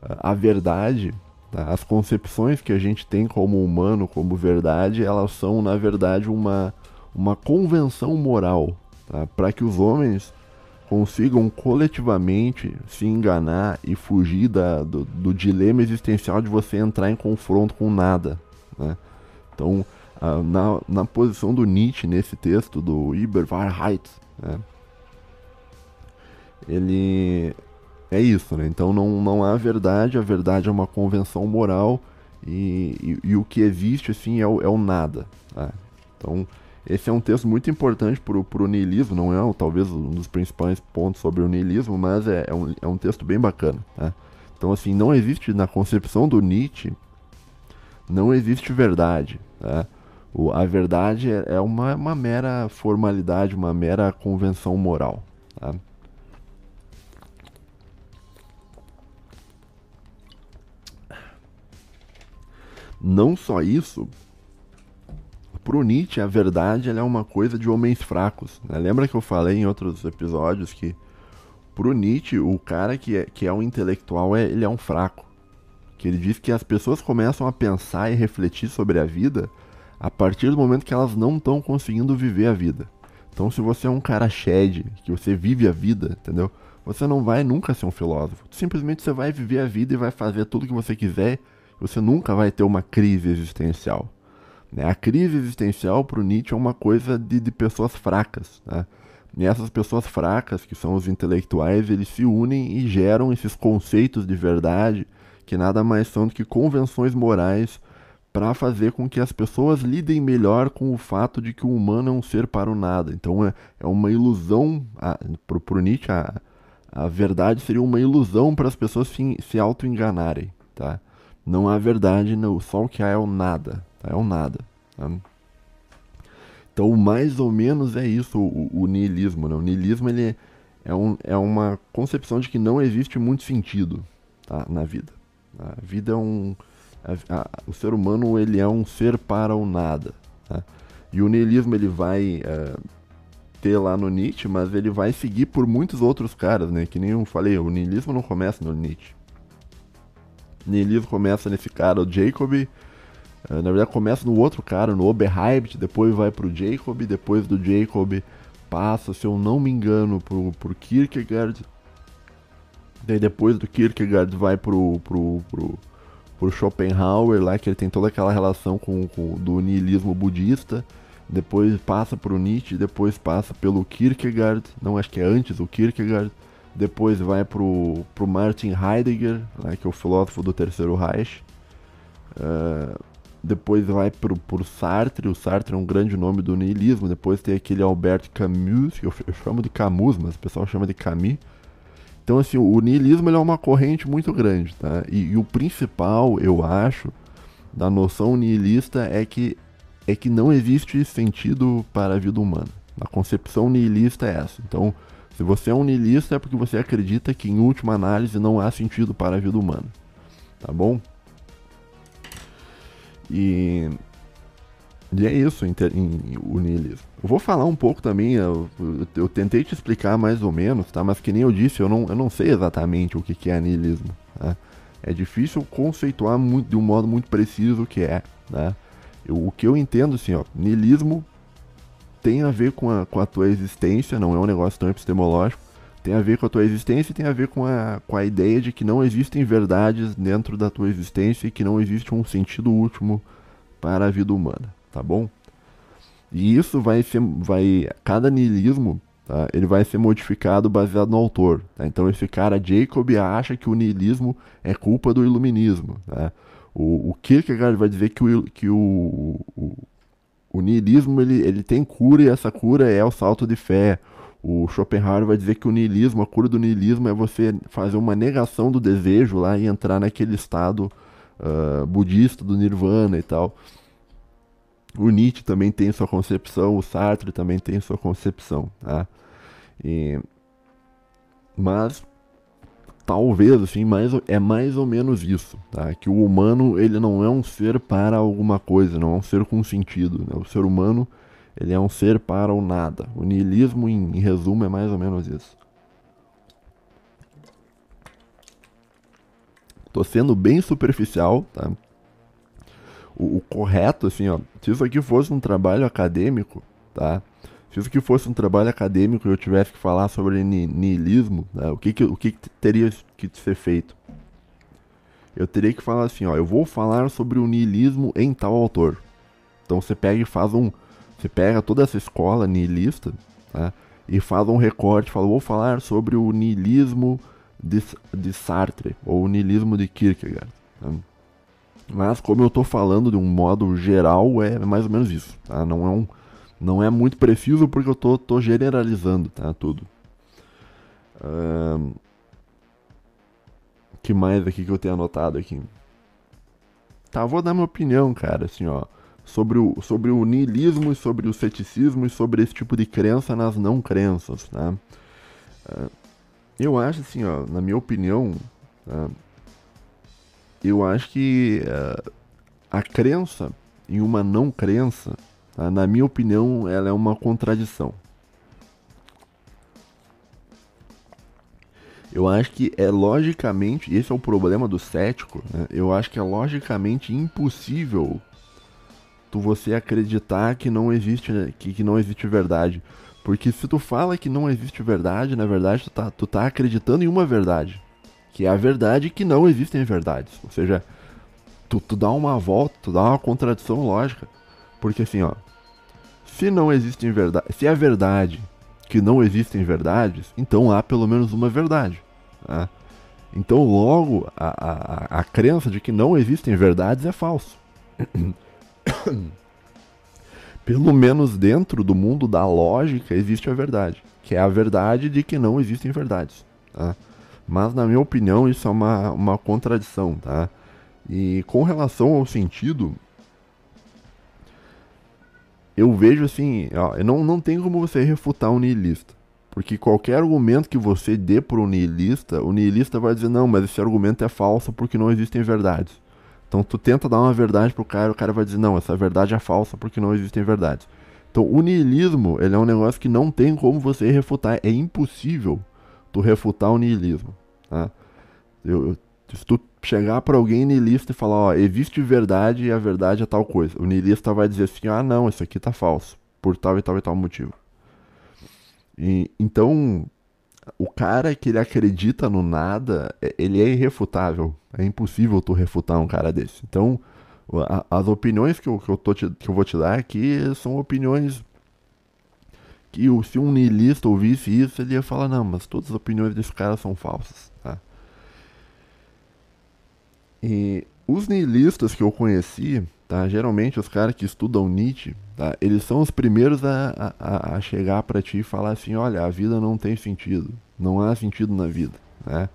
a verdade Tá? As concepções que a gente tem como humano, como verdade, elas são, na verdade, uma, uma convenção moral tá? para que os homens consigam coletivamente se enganar e fugir da, do, do, dilema existencial de você entrar em confronto com nada. Né? Então, na, na posição do Nietzsche nesse texto, do Überwahrheit, né? ele é isso, né? Então não, não há verdade, a verdade é uma convenção moral e, e, e o que existe, assim, é o, é o nada. Tá? Então, esse é um texto muito importante para o niilismo, não é talvez um dos principais pontos sobre o niilismo, mas é, é, um, é um texto bem bacana. Tá? Então, assim, não existe na concepção do Nietzsche, não existe verdade. Tá? O, a verdade é, é uma, uma mera formalidade, uma mera convenção moral. Tá? Não só isso, pro Nietzsche a verdade é uma coisa de homens fracos. Né? Lembra que eu falei em outros episódios que pro Nietzsche o cara que é, que é um intelectual é, ele é um fraco. Que ele diz que as pessoas começam a pensar e refletir sobre a vida a partir do momento que elas não estão conseguindo viver a vida. Então se você é um cara shed, que você vive a vida, entendeu? Você não vai nunca ser um filósofo. Simplesmente você vai viver a vida e vai fazer tudo que você quiser você nunca vai ter uma crise existencial. Né? A crise existencial para o Nietzsche é uma coisa de, de pessoas fracas. Né? E essas pessoas fracas, que são os intelectuais, eles se unem e geram esses conceitos de verdade, que nada mais são do que convenções morais para fazer com que as pessoas lidem melhor com o fato de que o humano é um ser para o nada. Então é, é uma ilusão, para o Nietzsche, a, a verdade seria uma ilusão para as pessoas se, se auto-enganarem. Tá? Não há verdade, não. só o que há é o nada. Tá? É o nada. Tá? Então, mais ou menos é isso o, o niilismo. Né? O niilismo ele é, um, é uma concepção de que não existe muito sentido tá? na vida. A vida é um. A, a, o ser humano ele é um ser para o nada. Tá? E o niilismo ele vai uh, ter lá no Nietzsche, mas ele vai seguir por muitos outros caras, né? Que nem eu falei, o niilismo não começa no Nietzsche. Nihilismo começa nesse cara, o Jacob. Uh, na verdade, começa no outro cara, no Oberheimt, depois vai pro Jacob, depois do Jacob passa, se eu não me engano, pro, pro Kierkegaard. Daí depois do Kierkegaard vai pro, pro, pro, pro Schopenhauer, lá que ele tem toda aquela relação com, com do niilismo budista. Depois passa pro Nietzsche, depois passa pelo Kierkegaard, não acho que é antes o Kierkegaard depois vai pro, pro Martin Heidegger, né, que é o filósofo do Terceiro Reich. Uh, depois vai pro, pro Sartre, o Sartre é um grande nome do niilismo, depois tem aquele Albert Camus, que eu, eu chamo de Camus, mas o pessoal chama de Camus. Então, assim, o niilismo é uma corrente muito grande, tá? E, e, o principal, eu acho, da noção nihilista é que, é que não existe sentido para a vida humana. A concepção nihilista é essa. Então, se você é um niilista é porque você acredita que, em última análise, não há sentido para a vida humana. Tá bom? E, e é isso em, em, o niilismo. Eu vou falar um pouco também, eu, eu, eu, tentei te explicar mais ou menos, tá? Mas que nem eu disse, eu não, eu não sei exatamente o que, que é niilismo. Tá? É difícil conceituar muito, de um modo muito preciso o que é. Né? Eu, o que eu entendo, assim, ó, niilismo tem a ver com a, com a tua existência, não é um negócio tão epistemológico, tem a ver com a tua existência e tem a ver com a, com a ideia de que não existem verdades dentro da tua existência e que não existe um sentido último para a vida humana, tá bom? E isso vai ser, vai, cada niilismo, tá, ele vai ser modificado baseado no autor, tá? Então esse cara Jacob acha que o niilismo é culpa do iluminismo, tá? O, o Kierkegaard vai dizer que o, que o, o, o niilismo ele, ele tem cura e essa cura é o salto de fé. O Schopenhauer vai dizer que o niilismo, a cura do niilismo é você fazer uma negação do desejo lá e entrar naquele estado uh, budista do nirvana e tal. O Nietzsche também tem sua concepção, o Sartre também tem sua concepção, tá? E, mas talvez assim, mais, é mais ou menos isso, tá? Que o humano ele não é um ser para alguma coisa, não é um ser com sentido, né? O ser humano ele é um ser para o nada. O niilismo, em, em resumo, é mais ou menos isso. Tô sendo bem superficial, tá? O, o, correto, assim, ó, se isso aqui fosse um trabalho acadêmico, tá? Se isso aqui fosse um trabalho acadêmico e eu tivesse que falar sobre niilismo, né? o, que, que, o que, que teria que ser feito? Eu teria que falar assim, ó, eu vou falar sobre o niilismo em tal autor. Então você pega e faz um, você pega toda essa escola niilista tá? e faz um recorte, fala, vou falar sobre o niilismo de, de Sartre ou o niilismo de Kierkegaard. Tá? Mas como eu estou falando de um modo geral, é mais ou menos isso. Tá? Não, é um, não é muito preciso porque eu tô, tô generalizando tá? tudo. Um, que mais aqui que eu tenho anotado aqui? Tá, vou dar minha opinião, cara, assim, ó sobre o, sobre o niilismo e sobre o ceticismo e sobre esse tipo de crença nas não crenças, né? Eu acho assim, ó, na minha opinião, né? eu acho que uh, a crença em uma não crença, tá? na minha opinião, ela é uma contradição. Eu acho que é logicamente, esse é o problema do cético, né? eu acho que é logicamente impossível tu você acreditar que não existe que, que não existe verdade. Porque se tu fala que não existe verdade, na verdade tu tá, tu tá acreditando em uma verdade. Que é a verdade que não existem verdades. Ou seja, tu, tu dá uma volta, tu dá uma contradição lógica. Porque assim, ó. Se não existem verdade. Se é verdade que não existem verdades, então há pelo menos uma verdade. Tá? Então logo a, a, a crença de que não existem verdades é falso. Pelo menos dentro do mundo da lógica existe a verdade, que é a verdade de que não existem verdades. Tá? Mas, na minha opinião, isso é uma, uma contradição. Tá? E com relação ao sentido, eu vejo assim: ó, não, não tem como você refutar um niilista. Porque qualquer argumento que você dê para o niilista, o niilista vai dizer: não, mas esse argumento é falso porque não existem verdades. Então tu tenta dar uma verdade pro cara, o cara vai dizer, não, essa verdade é falsa porque não existem verdades. Então o niilismo, ele é um negócio que não tem como você refutar, é impossível tu refutar o niilismo, tá? Eu, eu, se tu chegar para alguém niilista e falar, ó, existe verdade e a verdade é tal coisa, o niilista vai dizer assim, ah não, isso aqui tá falso, por tal e tal e tal motivo. E, então, o cara que ele acredita no nada, é, ele é irrefutável. É impossível tu refutar um cara desse. Então, a, as opiniões que eu, que, eu tô te, que eu vou te dar aqui são opiniões que se um niilista ouvisse isso, ele ia falar, não, mas todas as opiniões desse cara são falsas. E os niilistas que eu conheci, tá? Geralmente os caras que estudam Nietzsche, tá? Eles são os primeiros a, a, a chegar para ti e falar assim, olha, a vida não tem sentido, não há sentido na vida, né?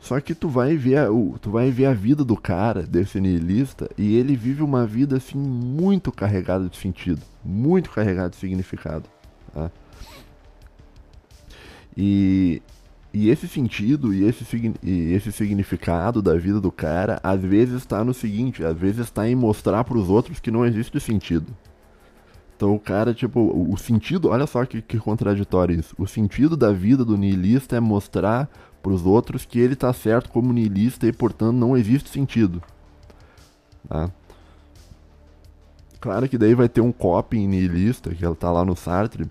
Só que tu vai ver o, tu vai ver a vida do cara, desse nihilista, e ele vive uma vida assim muito carregada de sentido, muito carregada de significado, tá? E e esse sentido e esse, e esse significado da vida do cara, às vezes está no seguinte, às vezes está em mostrar para os outros que não existe sentido. Então o cara, tipo, o, sentido, olha só que, que, contraditório isso. O sentido da vida do niilista é mostrar para os outros que ele está certo como niilista e, portanto, não existe sentido. Tá? Claro que daí vai ter um copy niilista, que ela tá lá no Sartre,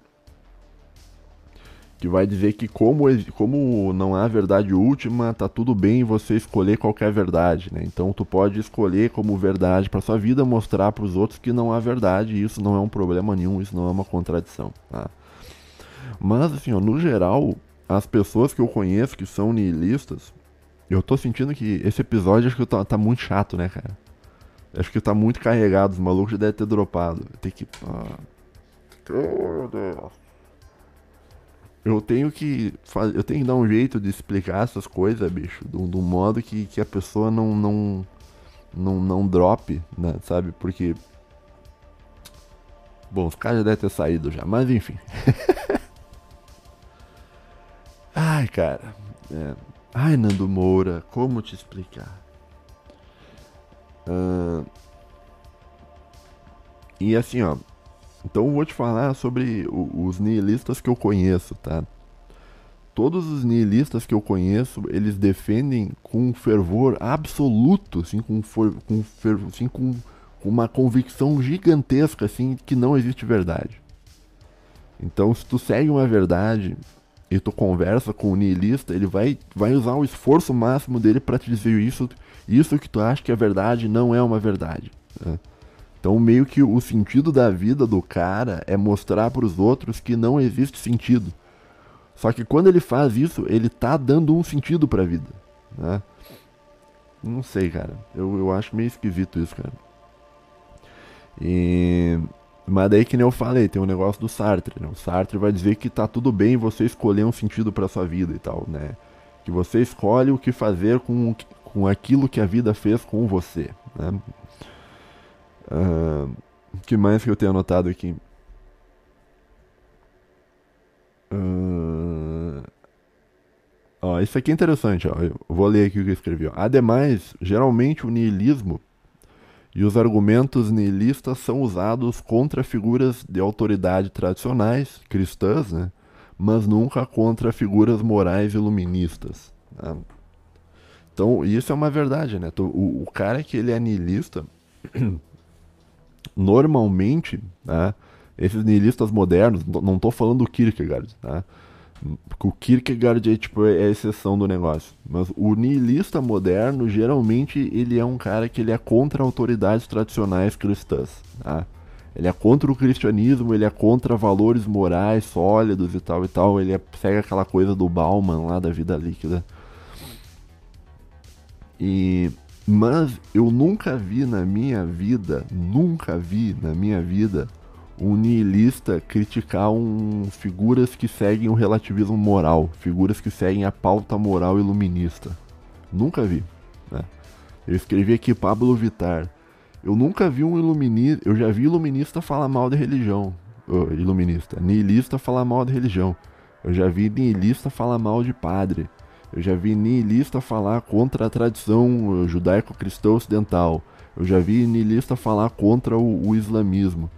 que vai dizer que como, como não há verdade última, tá tudo bem você escolher qualquer verdade, né? Então tu pode escolher como verdade para sua vida mostrar para os outros que não há verdade, e isso não é um problema nenhum, isso não é uma contradição, tá? Mas assim, ó, no geral, as pessoas que eu conheço que são nihilistas, eu tô sentindo que esse episódio acho que tá, tá muito chato, né, cara? Acho que tá muito carregado, os malucos já devem ter dropado. Tem que. Ah. Meu Deus eu tenho que eu tenho que dar um jeito de explicar essas coisas, bicho, de um, modo que, que a pessoa não não não, não drop, né, sabe? Porque bom, os caras já devem ter saído já, mas enfim. Ai, cara. É. Ai, Nando Moura, como te explicar? Uh... E assim, ó, então eu vou te falar sobre os nihilistas que eu conheço, tá? Todos os nihilistas que eu conheço, eles defendem com fervor absoluto, assim, com, for, com, fervor, assim, com uma convicção gigantesca, assim, que não existe verdade. Então, se tu segue uma verdade e tu conversa com o nihilista, ele vai, vai usar o esforço máximo dele para te dizer isso, isso que tu acha que é verdade não é uma verdade. Né? Então, meio que o sentido da vida do cara é mostrar para os outros que não existe sentido. Só que quando ele faz isso, ele tá dando um sentido para a vida, né? Não sei, cara. Eu, eu acho meio esquisito isso, cara. E... Mas daí que nem eu falei, tem um negócio do Sartre, né? O Sartre vai dizer que tá tudo bem você escolher um sentido para sua vida e tal, né? Que você escolhe o que fazer com, com aquilo que a vida fez com você, né? O uh, que mais que eu tenho anotado aqui? Uh, ó, isso aqui é interessante, ó. Eu vou ler aqui o que eu escrevi. Ademais, geralmente o niilismo e os argumentos nihilistas são usados contra figuras de autoridade tradicionais, cristãs, né? mas nunca contra figuras morais iluministas. Né? Então, isso é uma verdade, né? O, o cara que ele é niilista, normalmente, né, esses nihilistas modernos, não estou falando do Kierkegaard, tá? o Kierkegaard é, tipo, é a exceção do negócio. Mas o nihilista moderno, geralmente, ele é um cara que ele é contra autoridades tradicionais cristãs. Tá? Ele é contra o cristianismo, ele é contra valores morais sólidos e tal e tal. Ele é, segue aquela coisa do Bauman lá da vida líquida. E mas eu nunca vi na minha vida, nunca vi na minha vida um nihilista criticar um, figuras que seguem o relativismo moral, figuras que seguem a pauta moral iluminista. Nunca vi. Né? Eu escrevi aqui Pablo Vitar. Eu nunca vi um iluminista. Eu já vi iluminista falar mal de religião. Oh, iluminista. Nihilista falar mal de religião. Eu já vi nihilista falar mal de padre. Eu já vi niilista falar contra a tradição eh, judaico-cristã ocidental. Eu já vi niilista falar contra o, o, islamismo.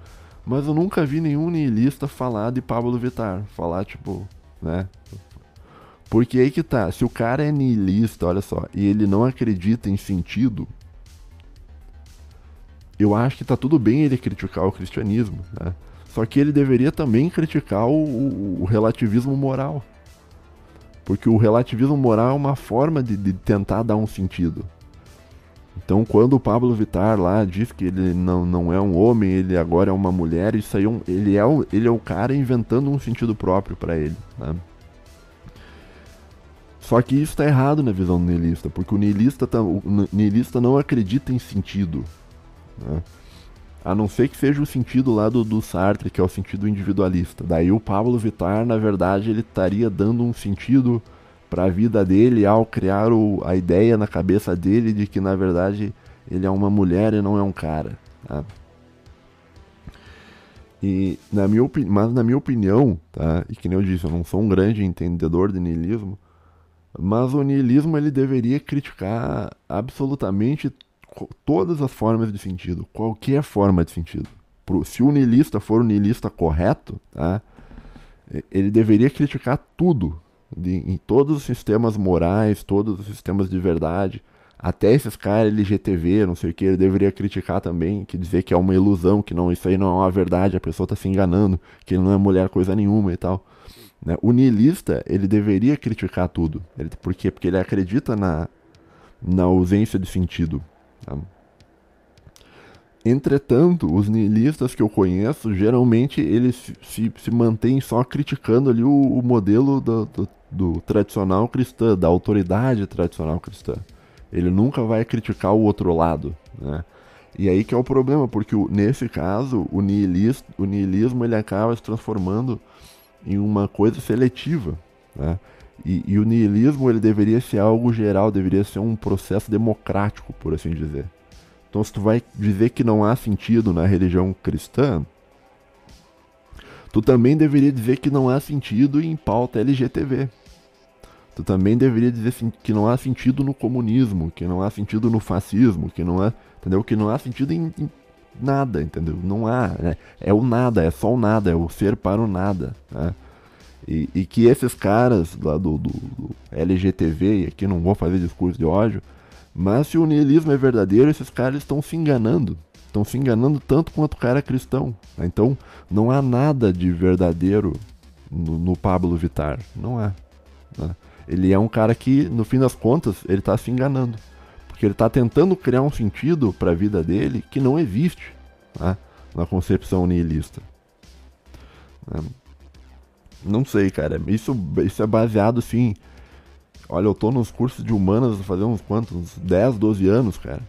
Mas eu nunca vi nenhum niilista falar de Pablo Vittar. Falar, tipo, né? Porque aí que tá, se o cara é niilista, olha só, e ele não acredita em sentido, eu acho que tá tudo bem ele criticar o cristianismo, né? Só que ele deveria também criticar o, o, o relativismo moral. Porque o relativismo moral é uma forma de, de tentar dar um sentido. Então, quando o Pablo Vittar lá diz que ele não, não é um homem, ele agora é uma mulher, isso aí é um, ele, é o, ele é o cara inventando um sentido próprio para ele. Né? Só que isso está errado na visão do niilista, porque o niilista, tá, não acredita em sentido. Né? A não ser que seja o sentido lá do, do Sartre, que é o sentido individualista. Daí o Pablo Vittar, na verdade, ele estaria dando um sentido para a vida dele ao criar o, a ideia na cabeça dele de que, na verdade, ele é uma mulher e não é um cara. Tá? E na minha mas na minha opinião, tá? E que nem eu disse, eu não sou um grande entendedor de niilismo, mas o niilismo ele deveria criticar absolutamente todas as formas de sentido, qualquer forma de sentido. Se o niilista for o niilista correto, tá? ele deveria criticar tudo, de, em todos os sistemas morais, todos os sistemas de verdade, até esses caras LGTV, não sei o que, ele deveria criticar também, que dizer que é uma ilusão, que não isso aí não é uma verdade, a pessoa está se enganando, que ele não é mulher coisa nenhuma e tal. Né? O niilista, ele deveria criticar tudo. Ele, por quê? Porque ele acredita na, na ausência de sentido. Tá? Entretanto, os niilistas que eu conheço, geralmente eles se, se, se mantêm só criticando ali o, o modelo do, do, do tradicional cristã, da autoridade tradicional cristã. Ele nunca vai criticar o outro lado, né? E aí que é o problema, porque nesse caso o niilismo, o niilismo ele acaba se transformando em uma coisa seletiva, né? E, e, o niilismo ele deveria ser algo geral, deveria ser um processo democrático, por assim dizer. Então, se tu vai dizer que não há sentido na religião cristã, tu também deveria dizer que não há sentido em pauta LGTV, tu também deveria dizer que não há sentido no comunismo, que não há sentido no fascismo, que não há, entendeu? Que não há sentido em, em nada, entendeu? Não há, né? é o nada, é só o nada, é o ser para o nada, né? E, e que esses caras lá do, do, do, LGTV, e aqui não vou fazer discurso de ódio, mas se o niilismo é verdadeiro, esses caras estão se enganando. Estão se enganando tanto quanto o cara é cristão. Né? Então não há nada de verdadeiro no, no Pablo Vittar. Não há. Né? Ele é um cara que, no fim das contas, ele está se enganando. Porque ele está tentando criar um sentido para a vida dele que não existe né, na concepção nihilista. É, não sei, cara. Isso, isso é baseado assim. Olha, eu tô nos cursos de humanas fazer uns quantos? Uns 10, 12 anos, cara.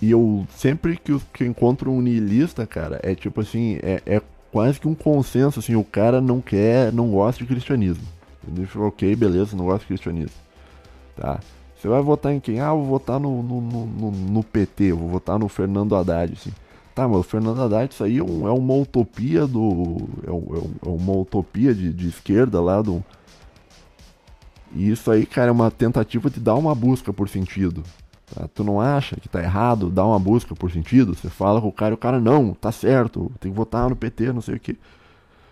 E eu sempre que, eu, que encontro um nihilista, cara, é tipo assim, é, é quase que um consenso, assim, o cara não quer, não gosta de cristianismo. Ele falou, ok, beleza, não gosto de cristianismo. Tá. Você vai votar em quem? Ah, vou votar no, no, no, no PT, vou votar no Fernando Haddad, assim. Tá, mas o Fernando Haddad, isso aí é, um, é uma utopia do. É, um, é, uma utopia de, de esquerda lá do. E isso aí, cara, é uma tentativa de dar uma busca por sentido. Tá? Tu não acha que tá errado dar uma busca por sentido? Você fala com o cara e o cara, não, tá certo, tem que votar no PT, não sei o que.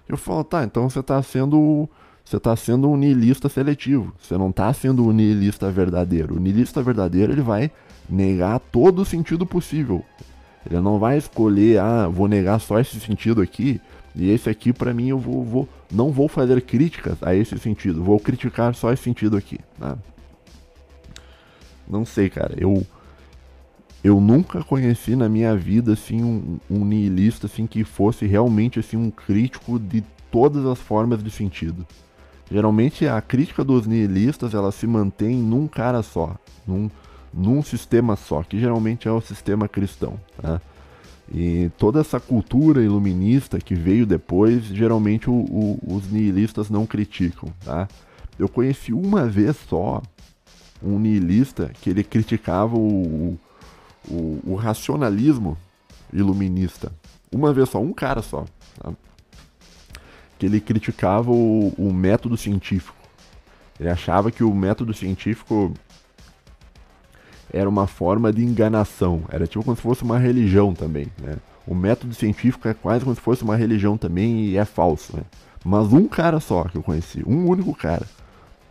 Eu falo, tá, então você tá sendo você está sendo um niilista seletivo. Você não está sendo um niilista verdadeiro. O niilista verdadeiro ele vai negar todo o sentido possível. Ele não vai escolher, ah, vou negar só esse sentido aqui e esse aqui para mim eu vou, vou, não vou fazer críticas a esse sentido. Vou criticar só esse sentido aqui. Né? Não sei, cara. Eu eu nunca conheci na minha vida assim um, um niilista assim que fosse realmente assim um crítico de todas as formas de sentido. Geralmente a crítica dos nihilistas ela se mantém num cara só, num, num sistema só, que geralmente é o sistema cristão. Tá? E toda essa cultura iluminista que veio depois, geralmente o, o, os nihilistas não criticam. Tá? Eu conheci uma vez só um nihilista que ele criticava o, o, racionalismo iluminista. Uma vez só, um cara só. Tá? que ele criticava o método científico. Ele achava que o método científico era uma forma de enganação. Era tipo como se fosse uma religião também. Né? O método científico é quase como se fosse uma religião também e é falso. Né? Mas um cara só que eu conheci, um único cara.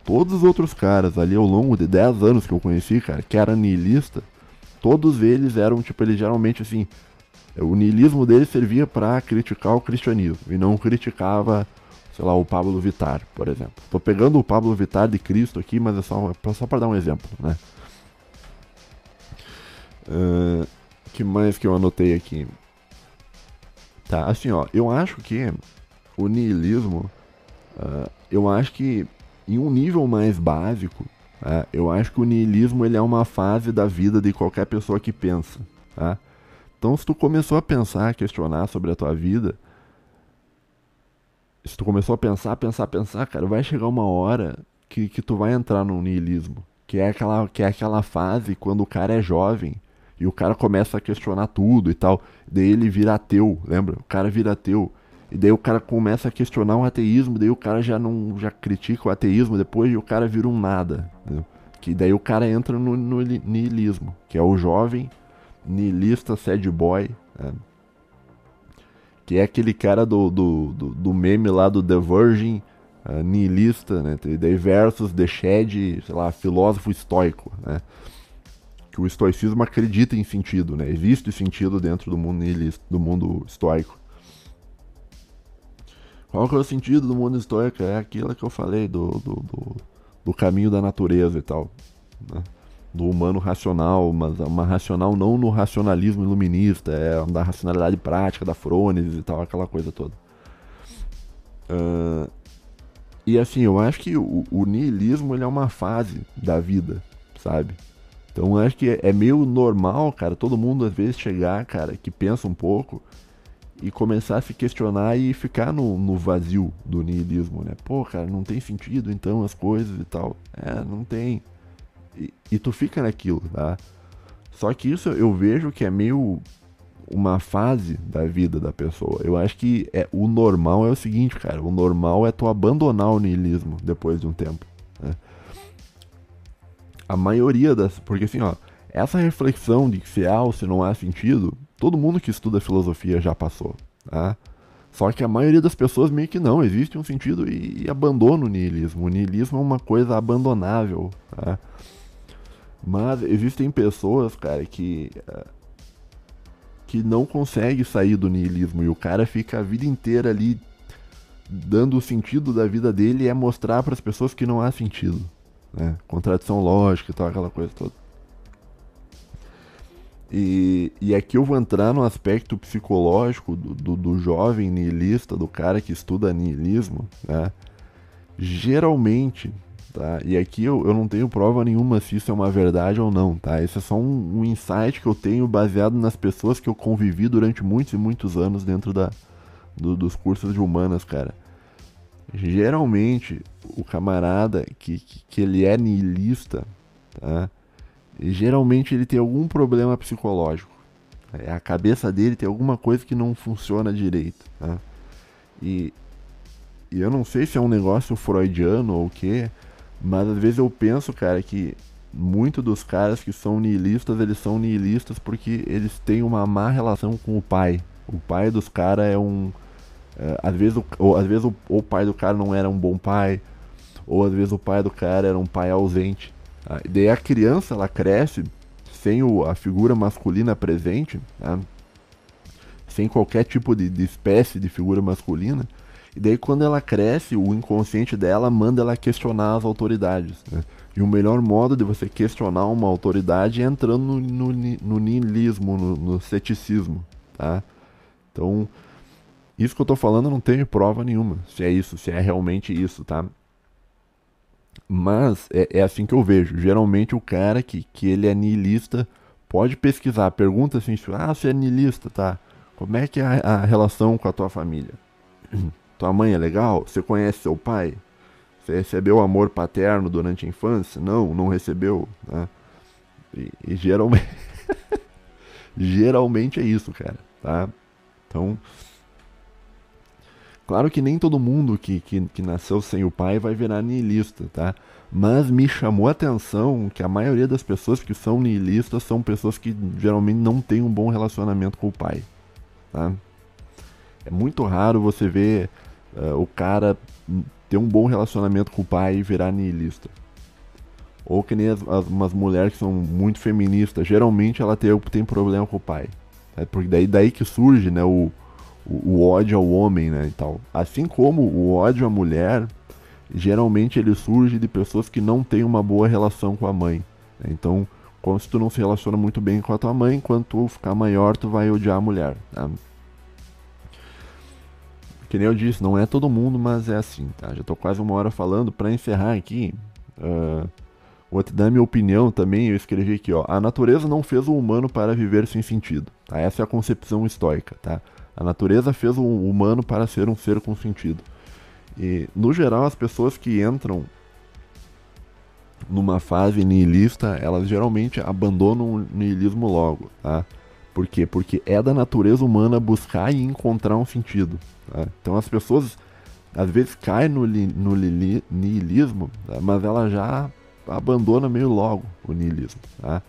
Todos os outros caras ali ao longo de 10 anos que eu conheci, cara, que era niilista, todos eles eram, tipo, eles geralmente assim, o niilismo dele servia para criticar o cristianismo e não criticava, sei lá, o Pablo Vittar, por exemplo. Tô pegando o Pablo Vittar de Cristo aqui, mas é só, só para dar um exemplo, né? Uh, que mais que eu anotei aqui? Tá, assim, ó, eu acho que o niilismo, uh, eu acho que em um nível mais básico, uh, eu acho que o niilismo ele é uma fase da vida de qualquer pessoa que pensa. tá? Então, se tu começou a pensar, a questionar sobre a tua vida, se tu começou a pensar, pensar, pensar, cara, vai chegar uma hora que, que tu vai entrar no niilismo, que é aquela que é aquela fase quando o cara é jovem e o cara começa a questionar tudo e tal, daí ele vira ateu, lembra? O cara vira ateu. E daí o cara começa a questionar o ateísmo, daí o cara já não já critica o ateísmo depois e o cara vira um nada. Entendeu? Que daí o cara entra no, no niilismo, que é o jovem niilista sad boy, né? que é aquele cara do, do, do, do, meme lá do The Virgin, uh, niilista, né? Daí versus The Shed, sei lá, filósofo estoico, né? Que o estoicismo acredita em sentido, né? Existe sentido dentro do mundo niilista, do mundo estoico. Qual que é o sentido do mundo estoico? É aquilo que eu falei do, do, do, do caminho da natureza e tal. Né? do humano racional, mas uma racional não no racionalismo iluminista, é da racionalidade prática, da Frones e tal, aquela coisa toda. Uh, e assim, eu acho que o, o, ele é uma fase da vida, sabe? Então acho que é, meio normal, cara, todo mundo às vezes chegar, cara, que pensa um pouco e começar a se questionar e ficar no, no vazio do niilismo, né? Pô, cara, não tem sentido então as coisas e tal. É, não tem. E, tu fica naquilo, tá? Só que isso eu vejo que é meio uma fase da vida da pessoa. Eu acho que é o normal é o seguinte, cara. O normal é tu abandonar o niilismo depois de um tempo. Né? A maioria das. Porque assim, ó. Essa reflexão de que se há ou se não há sentido, todo mundo que estuda filosofia já passou. Tá? Só que a maioria das pessoas meio que não, existe um sentido e, e abandona o niilismo. O niilismo é uma coisa abandonável. Tá? Mas existem pessoas, cara, que que não consegue sair do niilismo e o cara fica a vida inteira ali dando o sentido da vida dele é mostrar para as pessoas que não há sentido, né? Contradição lógica e tal, aquela coisa toda. E, e aqui eu vou entrar no aspecto psicológico do, do, do jovem niilista, do cara que estuda niilismo, né? Geralmente, tá? E aqui eu, eu não tenho prova nenhuma se isso é uma verdade ou não, tá? Esse é só um, um insight que eu tenho baseado nas pessoas que eu convivi durante muitos e muitos anos dentro da, do, dos cursos de humanas, cara. Geralmente, o camarada que, que, que ele é niilista, tá? Geralmente ele tem algum problema psicológico. É, a cabeça dele tem alguma coisa que não funciona direito. Tá? E, e eu não sei se é um negócio freudiano ou o que, mas às vezes eu penso, cara, que muitos dos caras que são nihilistas, eles são nihilistas porque eles têm uma má relação com o pai. O pai dos caras é um. É, às vezes, o, ou, às vezes o, o, pai do cara não era um bom pai, ou às vezes o pai do cara era um pai ausente. Tá? E daí a criança ela cresce sem o, a figura masculina presente, tá? sem qualquer tipo de, de espécie de figura masculina. E daí quando ela cresce, o inconsciente dela manda ela questionar as autoridades. Né? E o melhor modo de você questionar uma autoridade é entrando no, no, no niilismo, no, no, ceticismo. Tá? Então, isso que eu estou falando não tem prova nenhuma. Se é isso, se é realmente isso, tá? Mas é, é assim que eu vejo. Geralmente o cara que, que ele é niilista pode pesquisar. Pergunta assim, ah, você é niilista, tá? Como é que é a, a relação com a tua família? Tua mãe é legal? Você conhece seu pai? Você recebeu amor paterno durante a infância? Não, não recebeu. Né? E, e geralmente. geralmente é isso, cara. Tá? Então. Claro que nem todo mundo que, que, que nasceu sem o pai vai virar niilista, tá? Mas me chamou a atenção que a maioria das pessoas que são niilistas são pessoas que geralmente não têm um bom relacionamento com o pai, tá? É muito raro você ver uh, o cara ter um bom relacionamento com o pai e virar niilista. Ou que nem as, as, umas mulheres que são muito feministas, geralmente ela tem, tem problema com o pai. É porque daí, daí que surge né, o, o, ódio ao homem né, e tal. Assim como o ódio à mulher, geralmente ele surge de pessoas que não têm uma boa relação com a mãe. Né? Então, como se tu não se relaciona muito bem com a tua mãe, quando tu ficar maior, tu vai odiar a mulher. Tá? Que nem eu disse, não é todo mundo, mas é assim, tá? Já tô quase uma hora falando. Para encerrar aqui, uh, Vou te dar minha opinião também, eu escrevi aqui, ó. A natureza não fez o humano para viver sem sentido. Tá? Essa é a concepção estoica, tá? A natureza fez o humano para ser um ser com sentido. E, no geral, as pessoas que entram numa fase nihilista, elas geralmente abandonam o nihilismo logo, tá? Por quê? Porque é da natureza humana buscar e encontrar um sentido. Tá? Então as pessoas às vezes caem no, li, no li, nihilismo, tá? mas ela já abandona meio logo o niilismo. Tá?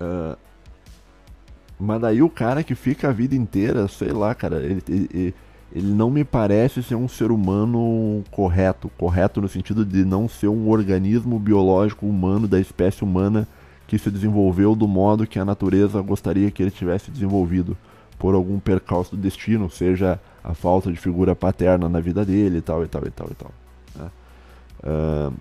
Uh, mas daí o cara que fica a vida inteira, sei lá, cara, ele, ele, ele não me parece ser um ser humano correto. Correto no sentido de não ser um organismo biológico humano da espécie humana que se desenvolveu do modo que a natureza gostaria que ele tivesse desenvolvido por algum percalço do destino, seja a falta de figura paterna na vida dele e tal e tal e tal e tal. Né? Uh,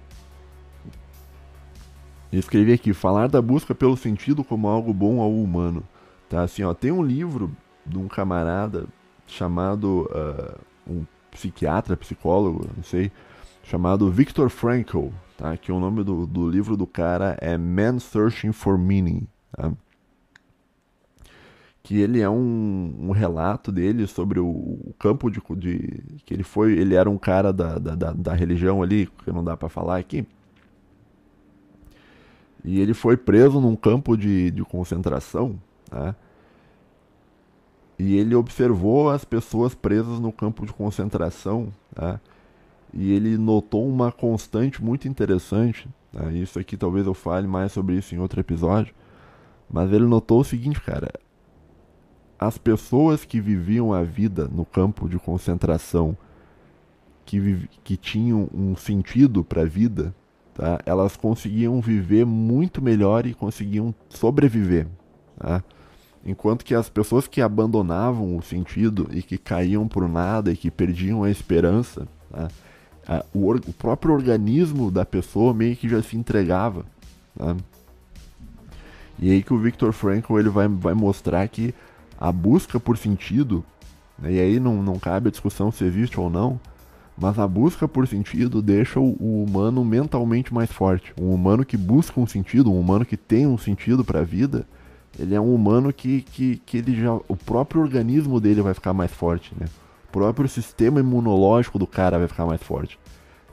escrevi aqui, falar da busca pelo sentido como algo bom ao humano. Tá, assim, ó, tem um livro de um camarada chamado uh, um psiquiatra, psicólogo, não sei, chamado Viktor Frankl, tá? Que o nome do, do livro do cara é Man Searching for Meaning, tá? que ele é um, um, relato dele sobre o, o campo de, de, que ele foi ele era um cara da, da, da religião ali que não dá para falar aqui e ele foi preso num campo de, de concentração né? e ele observou as pessoas presas no campo de concentração né? e ele notou uma constante muito interessante né? isso aqui talvez eu fale mais sobre isso em outro episódio mas ele notou o seguinte cara as pessoas que viviam a vida no campo de concentração, que, que tinham um sentido para a vida, tá? elas conseguiam viver muito melhor e conseguiam sobreviver. Tá? Enquanto que as pessoas que abandonavam o sentido e que caíam por nada e que perdiam a esperança, tá? o, o, próprio organismo da pessoa meio que já se entregava. Tá? E aí que o Viktor Frankl ele vai, vai mostrar que a busca por sentido, né, e aí não, não cabe a discussão se existe ou não, mas a busca por sentido deixa o, o, humano mentalmente mais forte. Um humano que busca um sentido, um humano que tem um sentido para a vida, ele é um humano que, que, que ele já, o próprio organismo dele vai ficar mais forte, né? O próprio sistema imunológico do cara vai ficar mais forte.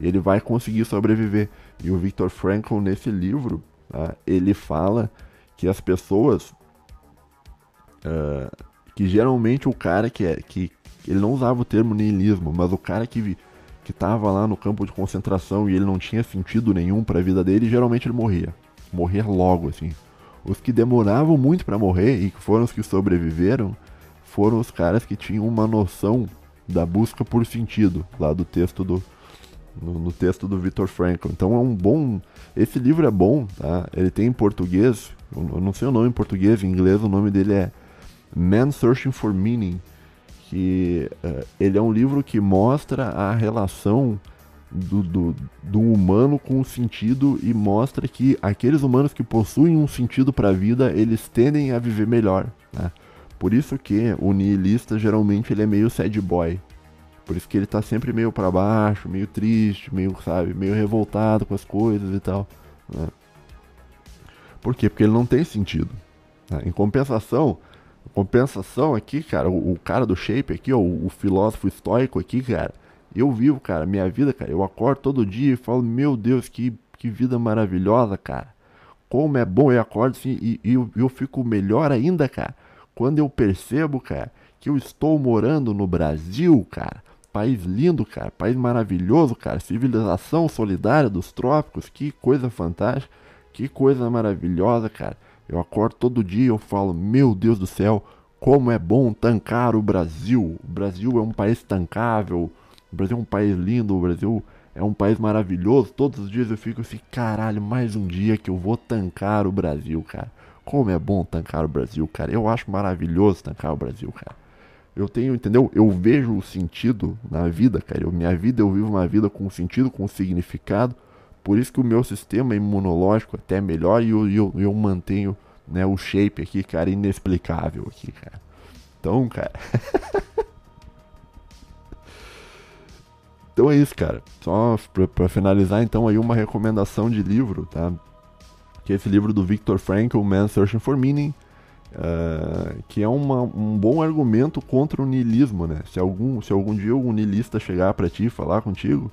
Ele vai conseguir sobreviver. E o Viktor Frankl, nesse livro, tá, ele fala que as pessoas Uh, que geralmente o cara que é. Que, ele não usava o termo niilismo, mas o cara que, que tava lá no campo de concentração e ele não tinha sentido nenhum para a vida dele, geralmente ele morria. Morria logo, assim. Os que demoravam muito para morrer e que foram os que sobreviveram foram os caras que tinham uma noção da busca por sentido, lá do texto do. No, no texto do Victor Frankl. Então é um bom. Esse livro é bom, tá? Ele tem em português. Eu não sei o nome em português, em inglês o nome dele é Man Searching for Meaning, que uh, ele é um livro que mostra a relação do, do, do, humano com sentido e mostra que aqueles humanos que possuem um sentido para a vida, eles tendem a viver melhor. Né? Por isso que o nihilista geralmente ele é meio sad boy. Por isso que ele tá sempre meio para baixo, meio triste, meio, sabe, meio revoltado com as coisas e tal. Né? Por quê? Porque ele não tem sentido. Né? Em compensação, Compensação aqui, cara, o, o cara do shape aqui, ó, o, o, filósofo estoico aqui, cara. Eu vivo, cara, minha vida, cara. Eu acordo todo dia e falo, meu Deus, que, que vida maravilhosa, cara. Como é bom, eu acordo assim e, e eu, eu fico melhor ainda, cara. Quando eu percebo, cara, que eu estou morando no Brasil, cara. País lindo, cara. País maravilhoso, cara. Civilização solidária dos trópicos. Que coisa fantástica. Que coisa maravilhosa, cara. Eu acordo todo dia e eu falo, meu Deus do céu, como é bom tancar o Brasil. O Brasil é um país tancável, o Brasil é um país lindo, o Brasil é um país maravilhoso. Todos os dias eu fico assim, caralho, mais um dia que eu vou tancar o Brasil, cara. Como é bom tancar o Brasil, cara. Eu acho maravilhoso tancar o Brasil, cara. Eu tenho, entendeu? Eu vejo o sentido na vida, cara. Eu, minha vida, eu vivo uma vida com sentido, com significado. Por isso que o meu sistema imunológico até é melhor e eu, eu, eu mantenho né, o shape aqui, cara, inexplicável aqui, cara. Então, cara. Então é isso, cara. Só pra, pra, finalizar, então, aí uma recomendação de livro, tá? Que é esse livro do Viktor Frankl, Man's Searching for Meaning, uh, que é uma, um bom argumento contra o niilismo, né? Se algum, se algum dia algum niilista chegar para ti falar contigo,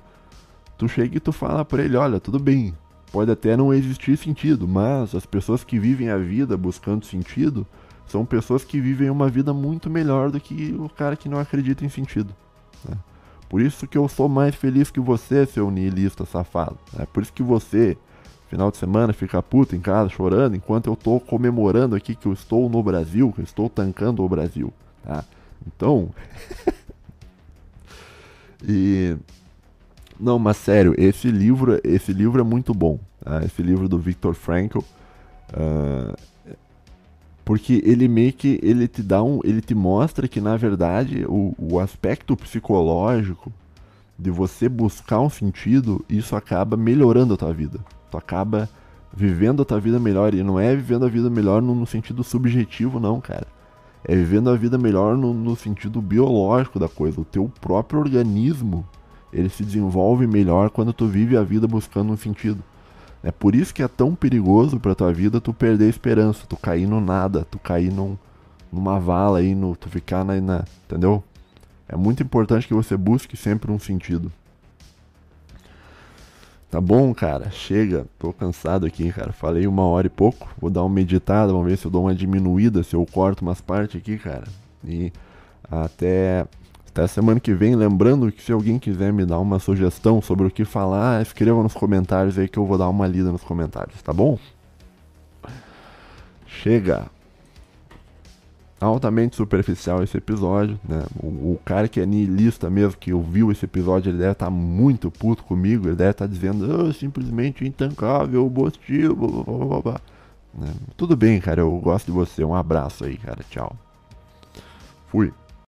tu chega e tu fala para ele, olha, tudo bem, pode até não existir sentido, mas as pessoas que vivem a vida buscando sentido são pessoas que vivem uma vida muito melhor do que o cara que não acredita em sentido. Né? Por isso que eu sou mais feliz que você, seu niilista safado. É por isso que você, final de semana, fica puto em casa chorando, enquanto eu estou comemorando aqui que eu estou no Brasil, que eu estou tancando o Brasil. Tá? Então. e. Não, mas sério, esse livro, esse livro é muito bom. Tá? Esse livro do Viktor Frankl. Uh, porque ele meio que ele te dá um, ele te mostra que na verdade o, o aspecto psicológico de você buscar um sentido, isso acaba melhorando a tua vida. Tu acaba vivendo a tua vida melhor e não é vivendo a vida melhor no, no sentido subjetivo não, cara. É vivendo a vida melhor no, no sentido biológico da coisa. O teu próprio organismo, ele se desenvolve melhor quando tu vive a vida buscando um sentido. É por isso que é tão perigoso pra tua vida tu perder a esperança, tu cair no nada, tu cair num, numa vala aí, no, tu ficar na, na. Entendeu? É muito importante que você busque sempre um sentido. Tá bom, cara? Chega. Tô cansado aqui, cara. Falei uma hora e pouco. Vou dar uma meditada, vamos ver se eu dou uma diminuída, se eu corto umas partes aqui, cara. E até até semana que vem, lembrando que se alguém quiser me dar uma sugestão sobre o que falar, escreva nos comentários aí que eu vou dar uma lida nos comentários, tá bom? Chega! Altamente superficial esse episódio, né? O, o cara que é niilista mesmo, que ouviu esse episódio, ele deve estar tá muito puto comigo, ele deve estar tá dizendo, oh, simplesmente intancável, bostil, blá blá blá blá. Né? Tudo bem, cara, eu gosto de você, um abraço aí, cara, tchau. Fui.